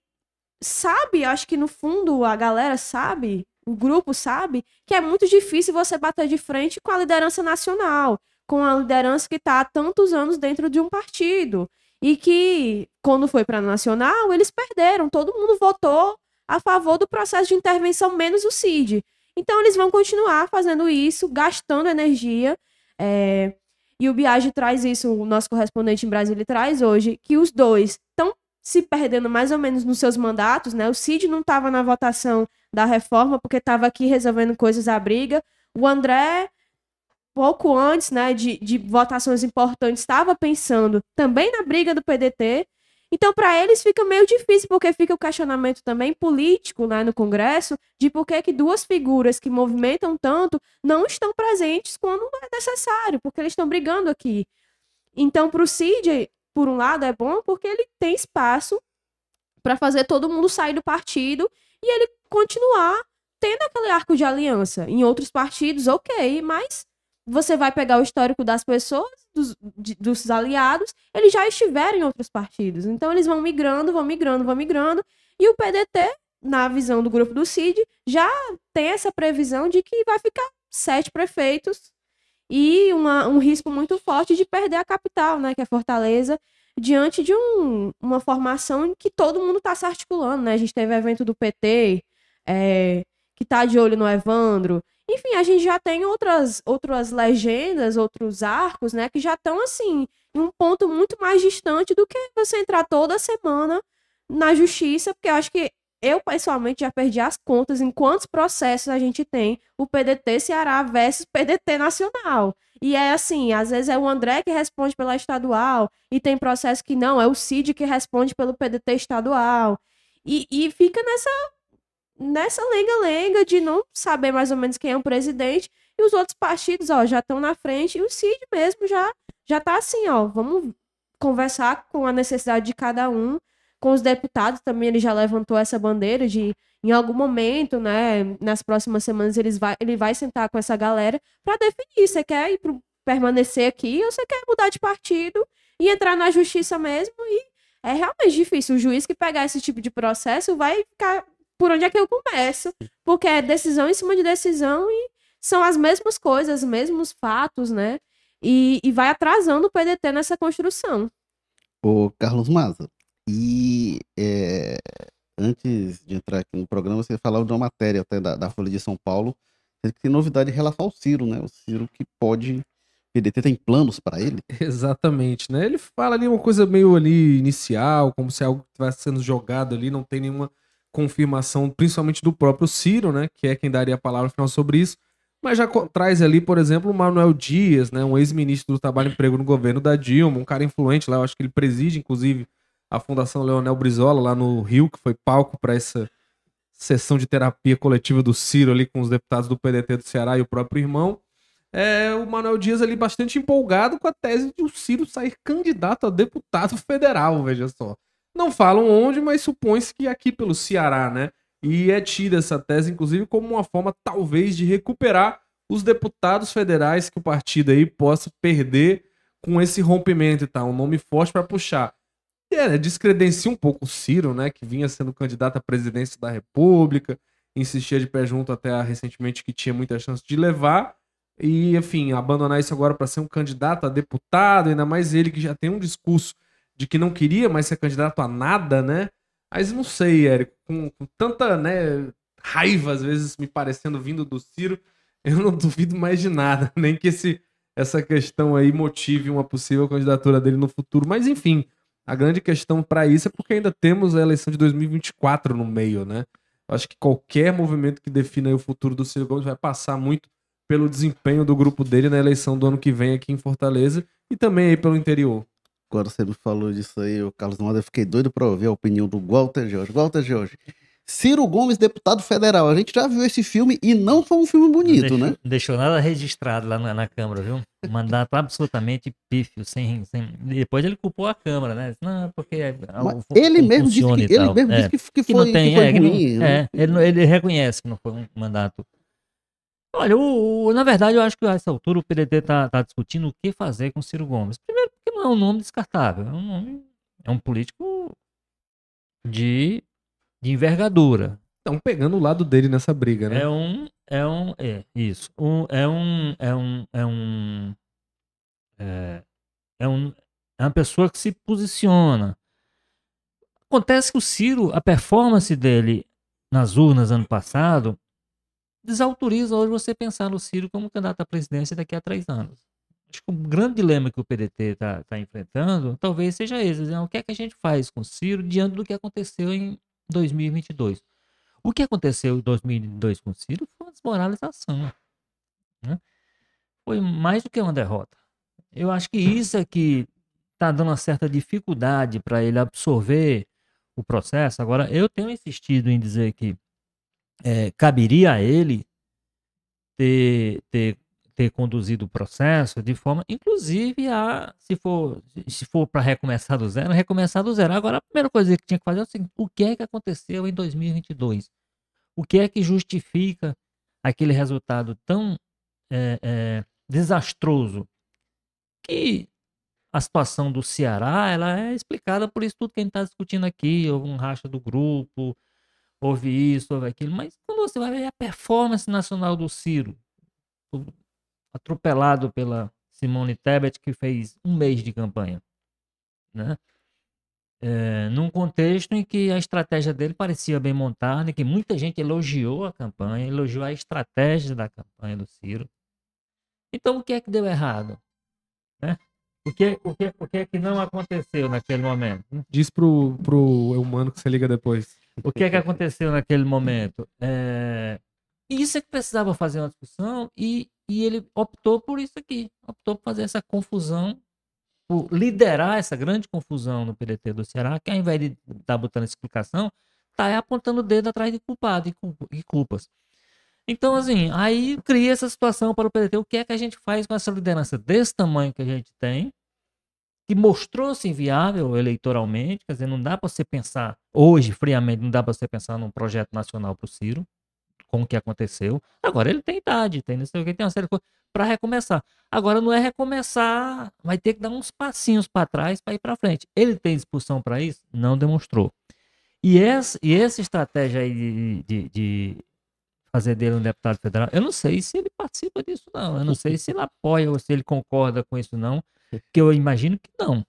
sabe, acho que no fundo a galera sabe, o grupo sabe, que é muito difícil você bater de frente com a liderança nacional, com a liderança que está há tantos anos dentro de um partido. e que, quando foi para nacional, eles perderam. Todo mundo votou a favor do processo de intervenção, menos o CID. Então, eles vão continuar fazendo isso, gastando energia. É... E o Biagi traz isso, o nosso correspondente em Brasília traz hoje, que os dois estão se perdendo mais ou menos nos seus mandatos, né? O Cid não estava na votação da reforma porque estava aqui resolvendo coisas à briga. O André, pouco antes, né, de, de votações importantes, estava pensando também na briga do PDT. Então, para eles fica meio difícil, porque fica o questionamento também político né, no Congresso de por que, que duas figuras que movimentam tanto não estão presentes quando é necessário, porque eles estão brigando aqui. Então, para o Cid, por um lado, é bom porque ele tem espaço para fazer todo mundo sair do partido e ele continuar tendo aquele arco de aliança. Em outros partidos, ok, mas você vai pegar o histórico das pessoas, dos, de, dos aliados, eles já estiveram em outros partidos. Então eles vão migrando, vão migrando, vão migrando. E o PDT, na visão do grupo do CID, já tem essa previsão de que vai ficar sete prefeitos e uma, um risco muito forte de perder a capital, né, que é Fortaleza, diante de um, uma formação que todo mundo está se articulando, né? A gente teve evento do PT, é, que está de olho no Evandro. Enfim, a gente já tem outras, outras legendas, outros arcos, né, que já estão assim, em um ponto muito mais distante do que você entrar toda semana na justiça, porque eu acho que eu, pessoalmente, já perdi as contas em quantos processos a gente tem o PDT Ceará versus PDT Nacional. E é assim, às vezes é o André que responde pela estadual, e tem processo que não, é o Cid que responde pelo PDT estadual. E, e fica nessa nessa lenga-lenga de não saber mais ou menos quem é o presidente, e os outros partidos, ó, já estão na frente, e o Cid mesmo já já tá assim, ó, vamos conversar com a necessidade de cada um com os deputados também ele já levantou essa bandeira de em algum momento, né, nas próximas semanas eles vai, ele vai sentar com essa galera para definir, você quer ir pro, permanecer aqui ou você quer mudar de partido e entrar na justiça mesmo e é realmente difícil. O juiz que pegar esse tipo de processo vai ficar por onde é que eu começo, porque é decisão em cima de decisão e são as mesmas coisas, os mesmos fatos, né? E, e vai atrasando o PDT nessa construção. O Carlos Maza, e é, antes de entrar aqui no programa, você falava de uma matéria até da, da Folha de São Paulo, que tem novidade em relação ao Ciro, né? O Ciro que pode. O PDT tem planos para ele? Exatamente, né? Ele fala ali uma coisa meio ali inicial, como se algo estivesse sendo jogado ali, não tem nenhuma confirmação, principalmente do próprio Ciro, né? Que é quem daria a palavra final sobre isso. Mas já traz ali, por exemplo, o Manuel Dias, né? Um ex-ministro do Trabalho e Emprego no governo da Dilma, um cara influente lá, eu acho que ele preside, inclusive, a Fundação Leonel Brizola, lá no Rio, que foi palco para essa sessão de terapia coletiva do Ciro ali com os deputados do PDT do Ceará e o próprio irmão. É, o Manuel Dias ali bastante empolgado com a tese de o Ciro sair candidato a deputado federal, veja só. Não falam onde, mas supõe-se que aqui pelo Ceará, né? E é tida essa tese, inclusive, como uma forma, talvez, de recuperar os deputados federais que o partido aí possa perder com esse rompimento e tal. Um nome forte para puxar é, né, descredencia um pouco o Ciro, né, que vinha sendo candidato à presidência da República, insistia de pé junto até recentemente que tinha muita chance de levar, e, enfim, abandonar isso agora para ser um candidato a deputado, ainda mais ele que já tem um discurso de que não queria mais ser candidato a nada, né? Mas não sei, Érico, com, com tanta né, raiva, às vezes, me parecendo vindo do Ciro, eu não duvido mais de nada, nem que esse, essa questão aí motive uma possível candidatura dele no futuro. Mas, enfim, a grande questão para isso é porque ainda temos a eleição de 2024 no meio, né? Acho que qualquer movimento que defina o futuro do Ciro Gomes vai passar muito pelo desempenho do grupo dele na eleição do ano que vem aqui em Fortaleza e também aí pelo interior. Agora você me falou disso aí, o Carlos Moda, eu fiquei doido para ouvir a opinião do Walter Jorge. Walter Jorge, Ciro Gomes, deputado federal. A gente já viu esse filme e não foi um filme bonito, deixou, né? Não deixou nada registrado lá na, na Câmara, viu? Mandato absolutamente pífio, sem, sem. Depois ele culpou a Câmara, né? Não, porque. É, ele mesmo disse que, ele mesmo é, disse que, que, foi, que, tem, que foi é, ruim. Não, né? é, ele, ele reconhece que não foi um mandato. Olha, o, o, na verdade, eu acho que a essa altura o PDT está tá discutindo o que fazer com Ciro Gomes. Primeiro, não é um nome descartável. É um nome. É um político de de envergadura. Estão pegando o lado dele nessa briga, né? É um. É um. É, isso. Um, é um. É um. É um. É, é um. É uma pessoa que se posiciona. Acontece que o Ciro, a performance dele nas urnas ano passado, desautoriza hoje você pensar no Ciro como candidato à presidência daqui a três anos. Acho que o grande dilema que o PDT está tá enfrentando talvez seja esse. né? O que é que a gente faz com o Ciro diante do que aconteceu em 2022? O que aconteceu em 2022 com Ciro foi uma desmoralização. né? Foi mais do que uma derrota. Eu acho que isso é que está dando uma certa dificuldade para ele absorver o processo. Agora, eu tenho insistido em dizer que eh, caberia a ele ter, ter, ter conduzido o processo de forma, inclusive, a, se for, se for para recomeçar do zero, recomeçar do zero. Agora, a primeira coisa que tinha que fazer é o seguinte: o que é que aconteceu em 2022? O que é que justifica aquele resultado tão eh, eh, desastroso que a situação do Ceará ela é explicada por isso tudo que a gente está discutindo aqui, houve um racha do grupo, houve isso, houve aquilo, mas quando você vai ver a performance nacional do Ciro, atropelado pela Simone Tebet, que fez um mês de campanha, né? É, num contexto em que a estratégia dele parecia bem montada, em que muita gente elogiou a campanha, elogiou a estratégia da campanha do Ciro. Então, o que é que deu errado? Né? O, que, o, que, o que é que não aconteceu naquele momento? Diz pro, pro humano que você liga depois. O que é que aconteceu naquele momento? É, Isso é que precisava fazer uma discussão e, e ele optou por isso aqui. Optou por fazer essa confusão, por liderar essa grande confusão no PDT do Ceará, que ao invés de estar botando explicação, está apontando o dedo atrás de culpado culpa- e culpas. Então, assim, aí cria essa situação para o PDT. O que é que a gente faz com essa liderança desse tamanho que a gente tem, que mostrou-se inviável eleitoralmente, quer dizer, não dá para você pensar, hoje, friamente, não dá para você pensar num projeto nacional para o Ciro, com o que aconteceu. Agora ele tem idade, tem não sei o que, tem uma série de coisas para recomeçar. Agora não é recomeçar, vai ter que dar uns passinhos para trás para ir para frente. Ele tem disposição para isso? Não demonstrou. E essa, e essa estratégia aí de, de, de fazer dele um deputado federal, eu não sei se ele participa disso, não. Eu não sei se ele apoia ou se ele concorda com isso, não. Que eu imagino que não.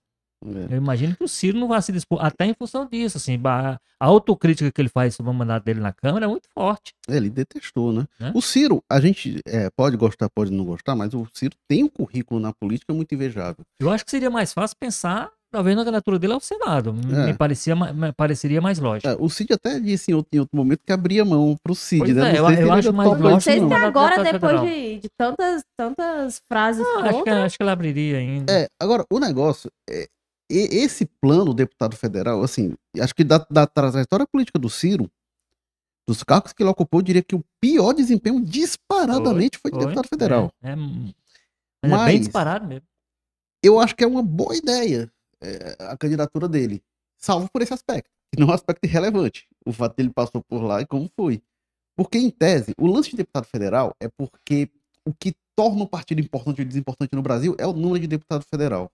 É. Eu imagino que o Ciro não vai se dispor, até em função disso, assim, a autocrítica que ele faz sobre o mandato dele na Câmara é muito forte. É, ele detestou, né? Né? O Ciro, a gente é, pode gostar, pode não gostar, mas o Ciro tem um currículo na política muito invejável. Eu acho que seria mais fácil pensar, talvez, na candidatura dele ao Senado. Me É. parecia, ma- me pareceria mais lógico. É, o Cid até disse em outro, em outro momento que abria mão pro Cid, Pois né? é, eu- eu acho mais lógico Não sei se agora, depois de, de tantas, tantas frases Não, acho, que, acho que ele abriria ainda. É, agora, o negócio é. E- Esse plano, deputado federal, assim, acho que da, da trajetória política do Ciro, dos cargos que ele ocupou, eu diria que o pior desempenho disparadamente foi, de Foi, deputado federal. É, é, mas é bem Mas- disparado mesmo. Eu acho que é uma boa ideia é, a candidatura dele, salvo por esse aspecto, que não é um aspecto irrelevante, o fato dele passou por lá e como foi. Porque, em tese, o lance de deputado federal é porque o que torna um partido importante ou desimportante no Brasil é o número de deputado federal.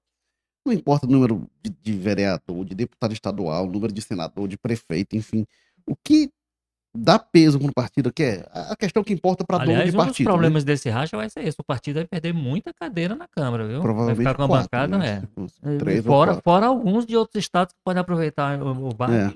Não importa o número de, de vereador, de deputado estadual, o número de senador, de prefeito, enfim. O que dá peso para um partido, que é a questão que importa para dono de um dos partido. né? problemas desse racha vai ser esse. O partido vai perder muita cadeira na Câmara, viu? Provavelmente vai ficar com a quatro, bancada, né? É. três ou fora, quatro. fora alguns de outros estados que podem aproveitar o, o bar. É.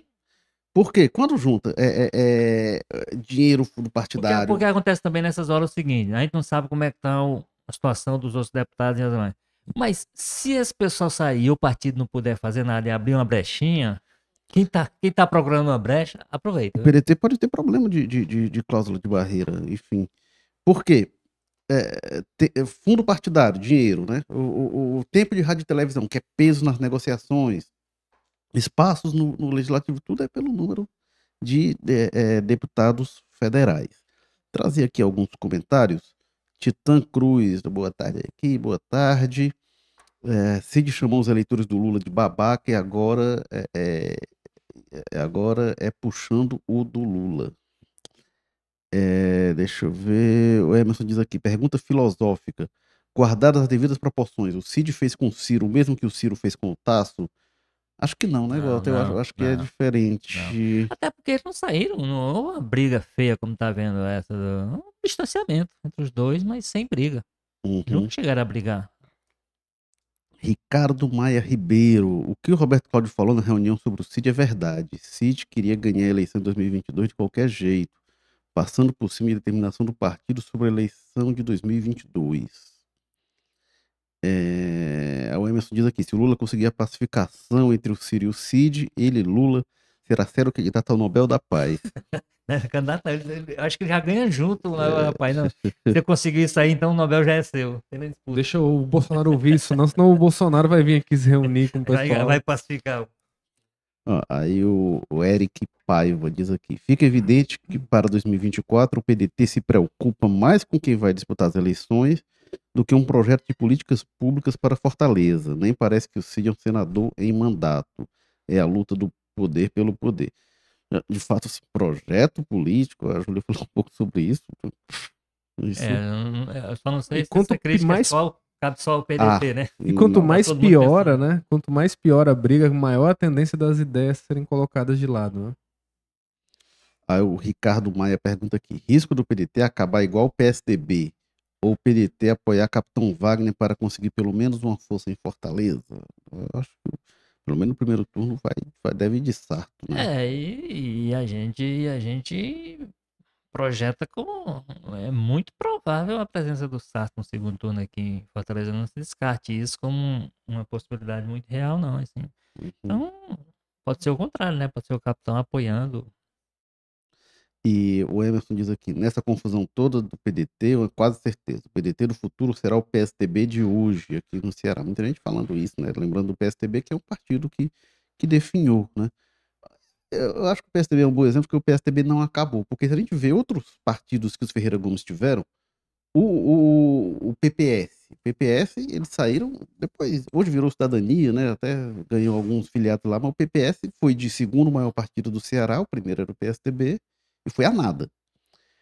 Porque quando junta é, é, é, dinheiro Porque, partidário, porque acontece também nessas horas o seguinte, a gente não sabe como é que tá o- a situação dos outros deputados e as demais. Mas se esse pessoal sair e o partido não puder fazer nada e abrir uma brechinha, quem tá, quem tá procurando uma brecha, aproveita. o? PDT pode ter problema de, de, de, de cláusula de barreira, enfim. Por quê? É, te- é, fundo partidário, dinheiro, né? O, o- o tempo de rádio e televisão, que é peso nas negociações, espaços no, no legislativo, tudo é pelo número de é, é, deputados federais. Trazer aqui alguns comentários. Titã Cruz, boa tarde aqui, boa tarde. É, Cid chamou os eleitores do Lula de babaca e agora é, é, é, agora é puxando o do Lula. É, deixa eu ver. O Emerson diz aqui: pergunta filosófica. Guardadas as devidas proporções, o Cid fez com o Ciro o mesmo que o Ciro fez com o Tasso? Acho que não, né, Não, Walter? Eu acho, não, acho que é não, diferente. Até porque eles não saíram, não houve uma briga feia como tá vendo essa. do- Um distanciamento entre os dois, mas sem briga. Uhum. não chegaram a brigar. Ricardo Maia Ribeiro. O que o Roberto Cláudio falou na reunião sobre o Cid é verdade. Cid queria ganhar a eleição em 2022 de qualquer jeito, passando por cima de determinação do partido sobre a eleição de 2022. É... O Emerson diz aqui: se o Lula conseguir a pacificação entre o Ciro e o Cid, ele, Lula, será sério candidato ao Nobel da Paz. Né, Candidato, acho que ele já ganha junto, né, rapaz. Não. Se você conseguir isso aí, então o Nobel já é seu. Deixa o Bolsonaro ouvir isso, não, senão o Bolsonaro vai vir aqui se reunir com o Vai, pessoal. vai pacificar. Ó, aí o, o Eric Paiva diz aqui: fica evidente que para 2024 o PDT se preocupa mais com quem vai disputar as eleições do que um projeto de políticas públicas para Fortaleza. Nem parece que o Cid é um senador em mandato. É a luta do poder pelo poder. De fato, esse projeto político, a Júlia falou um pouco sobre isso. Isso É, eu não- eu só não sei E se quanto essa crítica mais- é só, cabe só ao PDT, né? E quanto não- mais piora, né? Quanto mais piora a briga, maior a tendência das ideias serem colocadas de lado, né? Aí o Ricardo Maia pergunta aqui: risco do PDT acabar igual o PSDB ou o PDT apoiar Capitão Wagner para conseguir pelo menos uma força em Fortaleza? Eu acho que pelo menos no primeiro turno vai, vai deve ir de sarto, né? É, e, e a gente, a gente projeta como é muito provável a presença do Sarto no segundo turno aqui em Fortaleza. Não se descarte isso como uma possibilidade muito real, não. Assim. Uhum. Então, pode ser o contrário, né? Pode ser o capitão apoiando. E o Emerson diz aqui: nessa confusão toda do PDT, eu quase certeza, o PDT do futuro será o PSDB de hoje, aqui no Ceará. Muita gente falando isso, né? Lembrando do PSDB, que é um partido que, que definhou, né? Eu acho que o PSDB é um bom exemplo, porque o PSDB não acabou. Porque se a gente vê outros partidos que os Ferreira Gomes tiveram, o, o, o PPS, o PPS, eles saíram depois, hoje virou cidadania, né? Até ganhou alguns filiados lá, mas o PPS foi de segundo maior partido do Ceará, o primeiro era o PSDB, e foi a nada.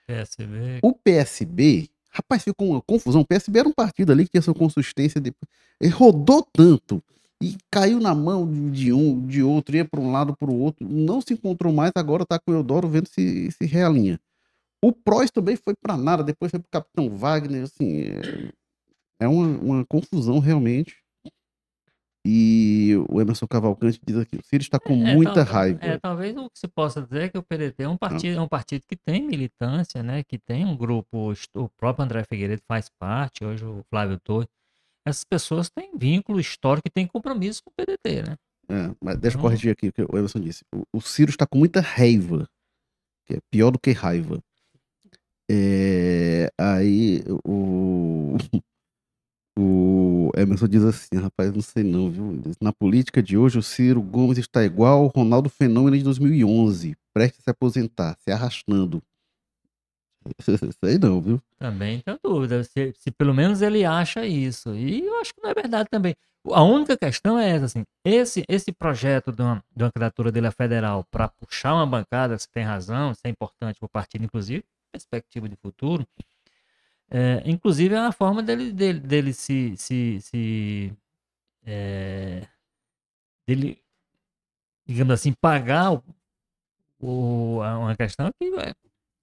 PSB. O PSB, rapaz, ficou uma confusão. O PSB era um partido ali que tinha sua consistência. De... Ele rodou tanto e caiu na mão de- um, de outro, ia para um lado, para o outro. Não se encontrou mais, agora tá com o Eudoro vendo se, se realinha. O Prois também foi para nada, depois foi pro Capitão Wagner, assim. É, é uma, uma confusão realmente. E o Emerson Cavalcante diz aqui: o Ciro está com É, muita tal- raiva. É, talvez o que se possa dizer é que o PDT é um partido, é um partido que tem militância, né? Que tem um grupo, o próprio André Figueiredo faz parte, hoje o Flávio Torres. Essas pessoas têm vínculo histórico e têm compromisso com o PDT, né? É, mas deixa eu Então- corrigir aqui o que o Emerson disse. O, o Ciro está com muita raiva, que é pior do que raiva. É, aí o, o Emerson diz assim, rapaz, não sei não, viu? Na política de hoje, o Ciro Gomes está igual ao Ronaldo Fenômeno de 2011, prestes a se aposentar, se arrastando. sei não, viu? Também tenho dúvida, se, se pelo menos ele acha isso. E eu acho que não é verdade também. A única questão é essa, assim, esse, esse projeto de uma, de uma candidatura dele a federal para puxar uma bancada, você tem razão, isso é importante para o partido, inclusive, perspectiva de futuro, é, inclusive é uma forma dele, dele, dele se, se, se é, dele, digamos assim, pagar o, o- uma questão que é,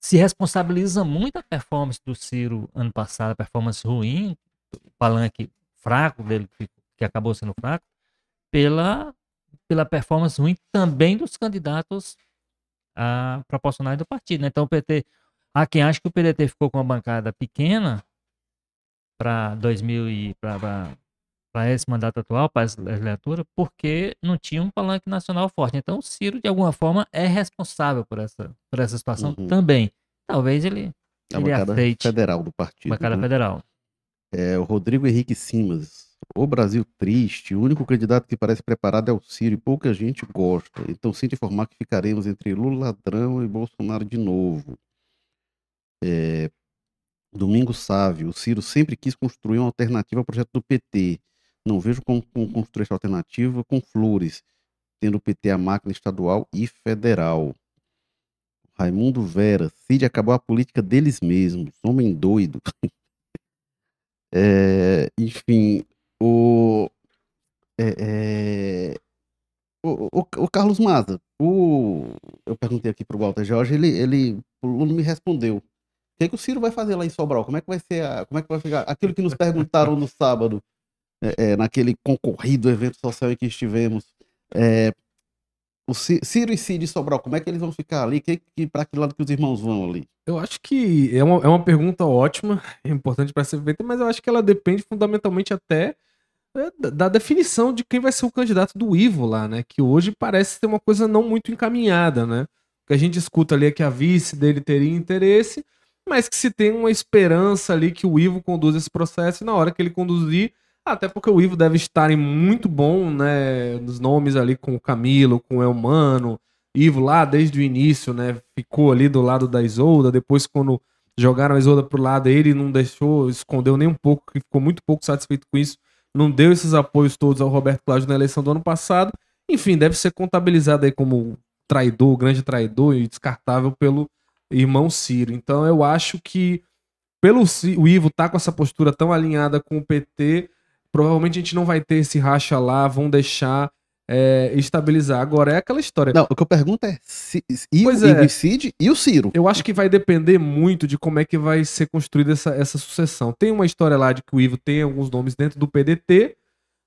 se responsabiliza muito a performance do Ciro ano passado, a performance ruim, o palanque fraco dele, que, que acabou sendo fraco, pela, pela performance ruim também dos candidatos a proporcionais do partido. né? Então o PT, há quem acha que o PDT ficou com uma bancada pequena para 2000 e para esse mandato atual, para essa legislatura, porque não tinha um palanque nacional forte. Então o Ciro, de alguma forma, é responsável por essa, por essa situação Uhum. também. Talvez ele, a ele bancada aceite federal do partido. bancada né? federal. É, o Rodrigo Henrique Simas. O Brasil triste, o único candidato que parece preparado é o Ciro e pouca gente gosta. Então sinto informar que ficaremos entre Lula ladrão e Bolsonaro de novo. É, Domingo Sávio, o Ciro sempre quis construir uma alternativa ao projeto do PT. Não vejo como, como construir essa alternativa com flores, tendo o PT a máquina estadual e federal. Raimundo Vera, Cid acabou a política deles mesmos, homem doido. É, enfim, o, é, é, o, o, o Carlos Maza, o, eu perguntei aqui para o Walter Jorge, ele, ele o Lula me respondeu. O que, é que o Ciro vai fazer lá em Sobral? Como é que vai ser a, como é que vai ficar aquilo que nos perguntaram no sábado? é, é, naquele concorrido evento social em que estivemos. É, o Ci- Ciro e Cid Sobral, como é que eles vão ficar ali? Que, que, para que lado que os irmãos vão ali? Eu acho que é uma, é uma pergunta ótima, é importante para ser feita, mas eu acho que ela depende fundamentalmente até é, da, da definição de quem vai ser o candidato do Ivo lá, né? Que hoje parece ter uma coisa não muito encaminhada, né? O que a gente escuta ali é que a vice dele teria interesse, mas que se tem uma esperança ali que o Ivo conduza esse processo e na hora que ele conduzir, até porque o Ivo deve estar em muito bom, né? Nos nomes ali com o Camilo, com o Elmano, Ivo lá desde o início, né? Ficou ali do lado da Isolda. Depois, quando jogaram a Isolda pro lado, ele não deixou, escondeu nem um pouco, ficou muito pouco satisfeito com isso. Não deu esses apoios todos ao Roberto Cláudio na eleição do ano passado. Enfim, deve ser contabilizado aí como traidor, grande traidor e descartável pelo irmão Ciro. Então eu acho que pelo o Ivo tá com essa postura tão alinhada com o PT, provavelmente a gente não vai ter esse racha lá, vão deixar é, estabilizar. Agora é aquela história. Não, o que eu pergunto é se, e, Pois o, é. Ivo e Cid e o Ciro. Eu acho que vai depender muito de como é que vai ser construída essa, essa sucessão. Tem uma história lá de que o Ivo tem alguns nomes dentro do PDT,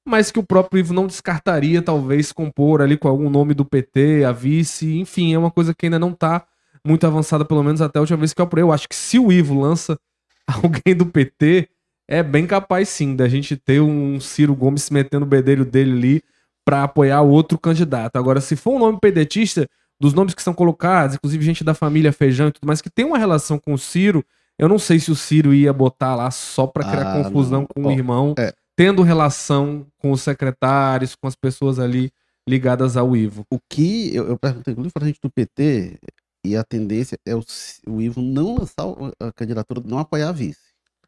mas que o próprio Ivo não descartaria, talvez, compor ali com algum nome do PT, a vice, enfim, é uma coisa que ainda não tá muito avançada, pelo menos até a última vez que eu apurei. Eu acho que se o Ivo lança alguém do PT, é bem capaz sim da gente ter um Ciro Gomes se metendo o bedelho dele ali pra apoiar outro candidato. Agora, se for um nome pedetista, dos nomes que são colocados, inclusive gente da família Feijão e tudo mais, que tem uma relação com o Ciro, eu não sei se o Ciro ia botar lá só pra criar Ah, confusão não. com o Ó, irmão, é. tendo relação com os secretários, com as pessoas ali ligadas ao Ivo. O que eu, eu perguntei, inclusive, pra gente do PT, e a tendência é o, o Ivo não lançar a candidatura, não apoiar a vice,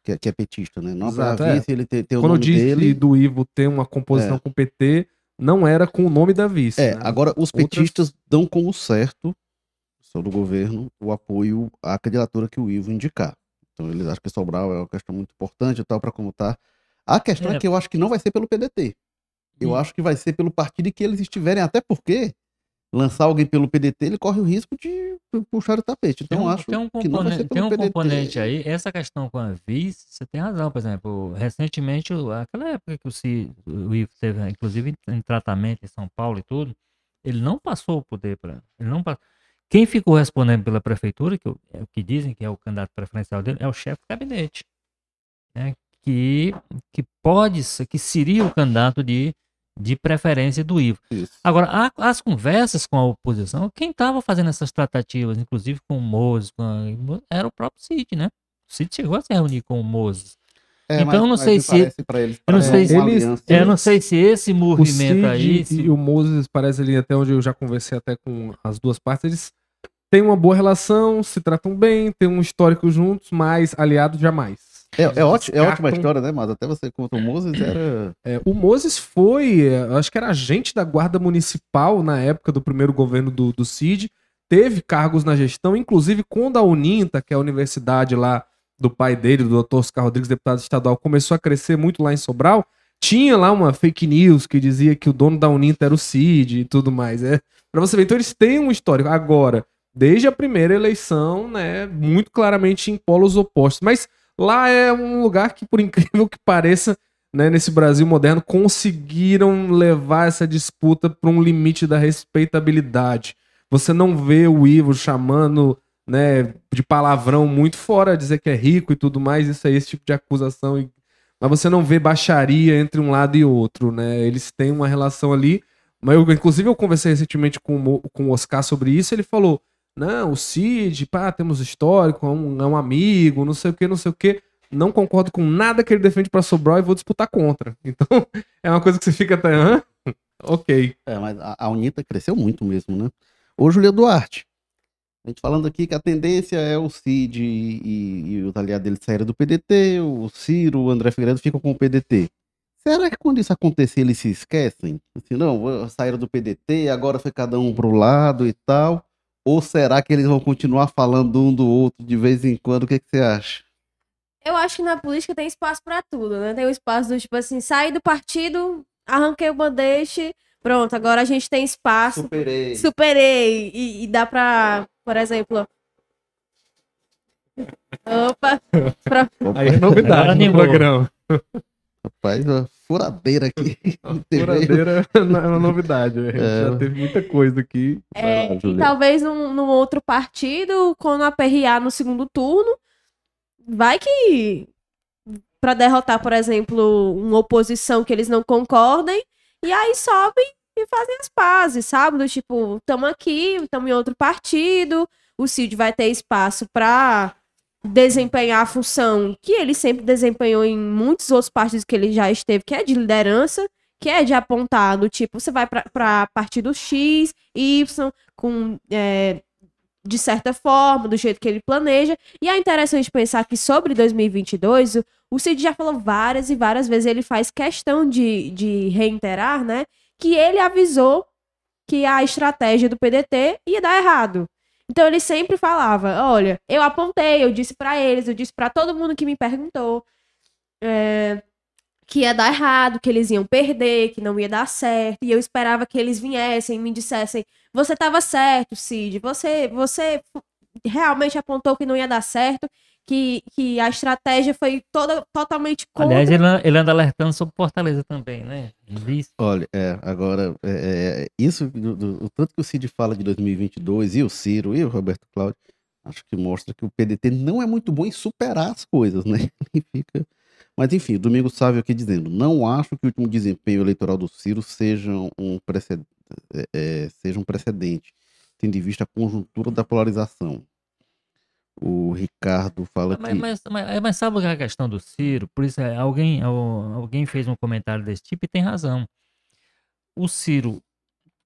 que é, que é petista, né? Não Exato, apoiar a é. vice, ele ter, ter o Quando eu nome disse dele. do Ivo ter uma composição É. com o PT, não era com o nome da vice. É, né? agora os Outras- petistas dão como certo, só do governo, o apoio à candidatura que o Ivo indicar. Então eles acham que Sobral é uma questão muito importante e tal, para como tá. A questão é. É. que eu acho que não vai ser pelo PDT. Eu Hum. acho que vai ser pelo partido em que eles estiverem, até porque lançar alguém pelo PDT, ele corre o risco de puxar o tapete. Então Tem um, acho tem um que não vai ser tem um PDT. componente aí, essa questão com a vice, você tem razão, por exemplo, recentemente, aquela época que o, Ci- o Ivo teve, inclusive em, tratamento em São Paulo e tudo, ele não passou o poder para ele não Quem ficou respondendo pela prefeitura, que é o que dizem que é o candidato preferencial dele, é o chefe de gabinete, né, que, que pode ser, que seria o candidato de, de preferência do Ivo. Isso. Agora, a- as conversas com a oposição, quem estava fazendo essas tratativas, inclusive com o Moses, com a- era o próprio Cid, né? O Cid chegou a se reunir com o Moses. É, Então, mas- eu não sei se- eles, eu não sei se- aliança- Eu não sei se esse O movimento Cid aí. se- e o Moses, parece ali até onde eu já conversei até com as duas partes, eles têm uma boa relação, se tratam bem, têm um histórico juntos, mas aliados jamais. É, é, ótimo, é ótima a história, né? Mas até você conta o Moses era. É, o Moses foi, acho que era agente da guarda municipal na época do primeiro governo do, do Cid, teve cargos na gestão, inclusive quando a Uninta, que é a universidade lá do pai dele, do Dr. Oscar Rodrigues, deputado estadual, começou a crescer muito lá em Sobral, tinha lá uma fake news que dizia que o dono da Uninta era o Cid e tudo mais. É, pra você ver, então eles têm um histórico. Agora, desde a primeira eleição, né, muito claramente em polos opostos. Mas lá é um lugar que, por incrível que pareça, né, nesse Brasil moderno, conseguiram levar essa disputa para um limite da respeitabilidade. Você não vê o Ivo chamando né, de palavrão muito fora, dizer que é rico e tudo mais, isso aí, esse tipo de acusação. Mas você não vê baixaria entre um lado e outro, né? Eles têm uma relação ali. Mas eu, inclusive, eu conversei recentemente com, com o Oscar sobre isso, ele falou: não, o Cid, pá, temos histórico, é um, é um amigo, não sei o que, não sei o que. Não concordo com nada que ele defende pra Sobral e vou disputar contra. Então, é uma coisa que você fica até, hã? Ok. É, mas a, a Unita cresceu muito mesmo, né? Ô, Julia Duarte. A gente falando aqui que a tendência é o Cid e, e- e os aliados dele saírem do PDT, o Ciro, o André Figueiredo ficam com o PDT. Será que quando isso acontecer eles se esquecem? Assim, não, saíram do PDT, agora foi cada um pro lado e tal. Ou será que eles vão continuar falando um do outro de vez em quando? O que, que você acha? Eu acho que na política tem espaço pra tudo, né? Tem o espaço do tipo assim, sair do partido, arranquei o bandeixe, pronto, agora a gente tem espaço, Superei. superei. E, e dá pra, por exemplo. Opa! pra- Aí é novidade no programa. Rapaz, ó, furadeira aqui. Furadeira não é uma novidade. A gente É. já teve muita coisa aqui. É, lá, e talvez num, num outro partido, quando aperrear no segundo turno, vai que pra derrotar, por exemplo, uma oposição que eles não concordem, e aí sobem e fazem as pazes, sabe? Do tipo, estamos aqui, estamos em outro partido, o Cid vai ter espaço pra desempenhar a função que ele sempre desempenhou em muitos outros partidos que ele já esteve, que é de liderança, que é de apontar do tipo, você vai pra partido X, Y, com é, de certa forma, do jeito que ele planeja. E é interessante pensar que sobre 2022, o, o Cid já falou várias e várias vezes, ele faz questão de, de reiterar, né, que ele avisou que a estratégia do PDT ia dar errado. Então ele sempre falava, olha, eu apontei, eu disse pra eles, eu disse pra todo mundo que me perguntou, é, que ia dar errado, que eles iam perder, que não ia dar certo, e eu esperava que eles viessem e me dissessem você estava certo, Cid. Você, você realmente apontou que não ia dar certo, que, que a estratégia foi toda totalmente contra. Aliás, ele, ele anda alertando sobre Fortaleza também, né? Diz- Olha, é, agora, é, é, isso, do, do- o tanto que o Cid fala de 2022, e o Ciro, e o Roberto Cláudio, acho que mostra que o PDT não é muito bom em superar as coisas, né? Ele fica... Mas enfim, Domingo Sávio aqui dizendo, não acho que o último desempenho eleitoral do Ciro seja um, preced... é, é, seja um precedente, tendo em vista a conjuntura da polarização. O Ricardo fala Mas, que... mas, mas, mas sabe é a questão do Ciro? Por isso, é, alguém, al- alguém fez um comentário desse tipo e tem razão. O Ciro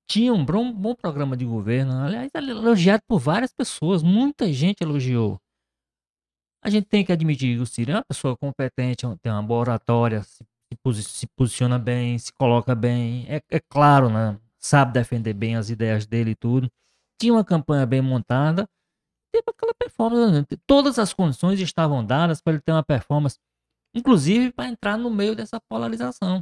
tinha um bom, bom programa de governo, aliás, é elogiado por várias pessoas, muita gente elogiou. A gente tem que admitir que o Ciro é uma pessoa competente, tem uma boa oratória, se, se posi- se posiciona bem, se coloca bem, é, é claro, né? Sabe defender bem as ideias dele e tudo. Tinha uma campanha bem montada, teve aquela performance. né? Todas as condições estavam dadas para ele ter uma performance, inclusive para entrar no meio dessa polarização.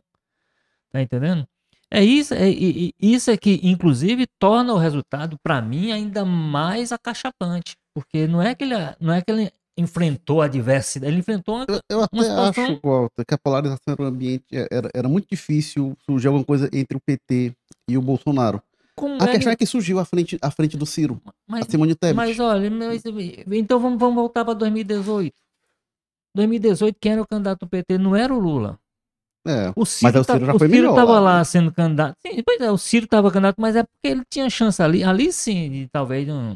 Tá entendendo? É isso, é, e- e- isso é que, inclusive, torna o resultado, para mim, ainda mais acachapante. Porque não é que ele, não é que ele enfrentou a diversidade, ele enfrentou uma, Eu, eu até situação- acho, Walter, que a polarização era um ambiente, era, era muito difícil surgir alguma coisa entre o PT e o Bolsonaro. Como A é- questão é que surgiu à frente, à frente do Ciro, mas, a Simone Tebet. Mas olha, mas- então vamos, vamos voltar para 2018. 2018, quem era o candidato do PT? Não era o Lula. É, O Ciro, o tá- Ciro já o foi Ciro melhor tava lá, lá né? sendo candidato. Sim, pois é, o Ciro estava candidato, mas é porque ele tinha chance ali. Ali sim, de talvez um.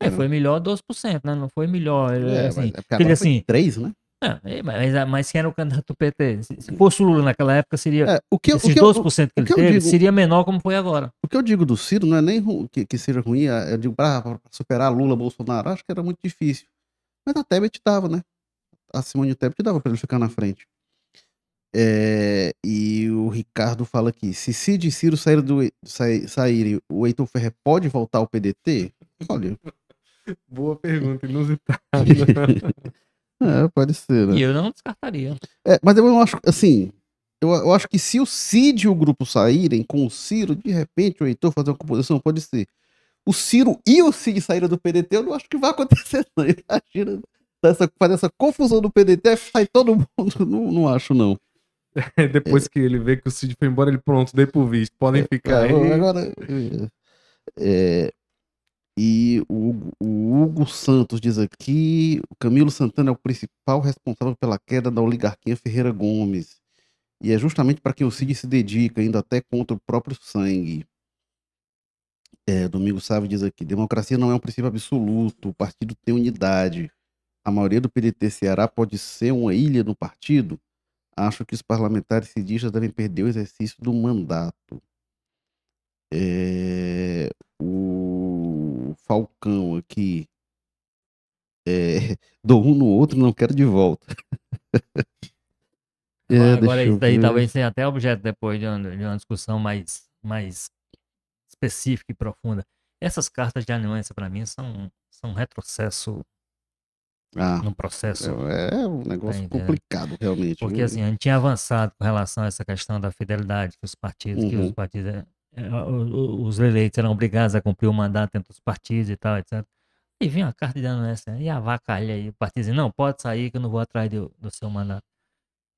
É, Era. foi melhor 12%, né? Não foi melhor. ele, é, assim, mas, é ele agora assim, foi três, né? É, mas, mas quem era o candidato do PT? Se, se fosse o Lula naquela época, seria. É, o, que, eu- o, esses que eu, 12% que o ele que teve digo- seria menor como foi agora. o que eu digo do Ciro não é nem que, que seja ruim, é- eu digo para superar Lula, Bolsonaro, acho que era muito difícil. Mas a Tebet dava, né? A Simone Tebet dava para ele ficar na frente. É, e o Ricardo fala aqui: se Cid e Ciro saírem, do, sai- saírem, o Heitor Ferrer pode voltar ao PDT? Olha, Boa pergunta, inusitada. é, pode ser, né? E eu não descartaria. É, mas eu não acho, assim, eu, eu acho que se o Cid e o grupo saírem com o Ciro, de repente o Heitor fazer uma composição, pode ser. O Ciro e o Cid saíram do PDT, eu não acho que vai acontecer, não. Imagina essa, fazer essa confusão do PDT, sai todo mundo, não, não acho, não. Depois que ele vê que o Cid foi embora, ele pronto, dei por visto. Podem ficar aí. Cara, agora, é, e o, Hugo- o Hugo Santos diz aqui: o Camilo Santana é o principal responsável pela queda da oligarquia Ferreira Gomes. E é justamente para quem o Cid se dedica, indo até contra o próprio sangue. É, Domingo Sávio diz aqui: democracia não é um princípio absoluto, o partido tem unidade. A maioria do PDT Ceará pode ser uma ilha no partido. Acho que os parlamentares cidistas devem perder o exercício do mandato. É, Falcão aqui. É, dou um no outro, não quero de volta. É, Agora, isso daí talvez seja até objeto depois de uma, de uma discussão mais, mais específica e profunda. Essas cartas de anuência, para mim, são, são um retrocesso Ah, no processo. é, um negócio Tá complicado, realmente. Porque assim, a gente tinha avançado com relação a essa questão da fidelidade que os partidos, que Uhum. os partidos, eh, eh, o- o- os eleitos eram obrigados a cumprir o mandato entre os partidos e tal, etc. E vinha a carta de anuência e avacalha aí o partido dizendo, não, pode sair que eu não vou atrás do, do seu mandato.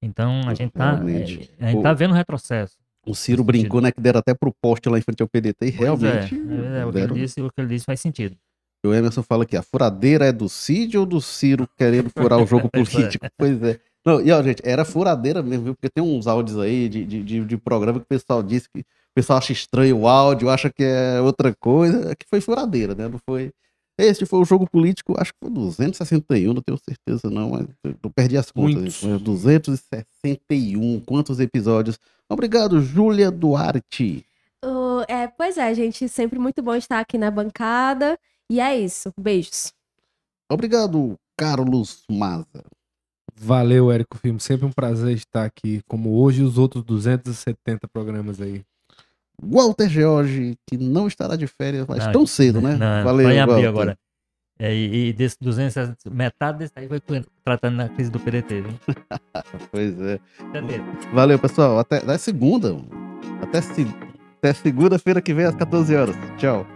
Então a gente tá, Realmente. é, a gente O- tá vendo retrocesso. O Ciro brincou, né? Que deram até pro poste lá em frente ao PDT e Pois realmente. é, é, o, que ele disse, o que ele disse faz sentido. O Emerson fala aqui, a furadeira é do Cid ou do Ciro querendo furar o jogo é. político? Pois é. Não, e ó, gente, era furadeira mesmo, viu? Porque tem uns áudios aí de, de, de, de programa que o pessoal disse que o pessoal acha estranho o áudio, acha que é outra coisa, que foi furadeira, né? Não foi. Esse foi o jogo político, acho que foi 261, não tenho certeza não, mas eu perdi as contas. Muitos. Mas 261, quantos episódios? Obrigado, Júlia Duarte. O- é, pois é, gente, sempre muito bom estar aqui na bancada. E é isso. Beijos. Obrigado, Carlos Maza. Valeu, Érico Filme. Sempre um prazer estar aqui, como hoje e os outros 270 programas aí. Walter George, que não estará de férias, mas Não, tão cedo, né? Não, Valeu, vai em abril Walter. agora. É, e, e desse 260, metade desse aí foi tratando na crise do PDT, viu? Pois é. Cadê? Valeu, pessoal. Até, até segunda. Até, até segunda-feira que vem às 14 horas. Tchau.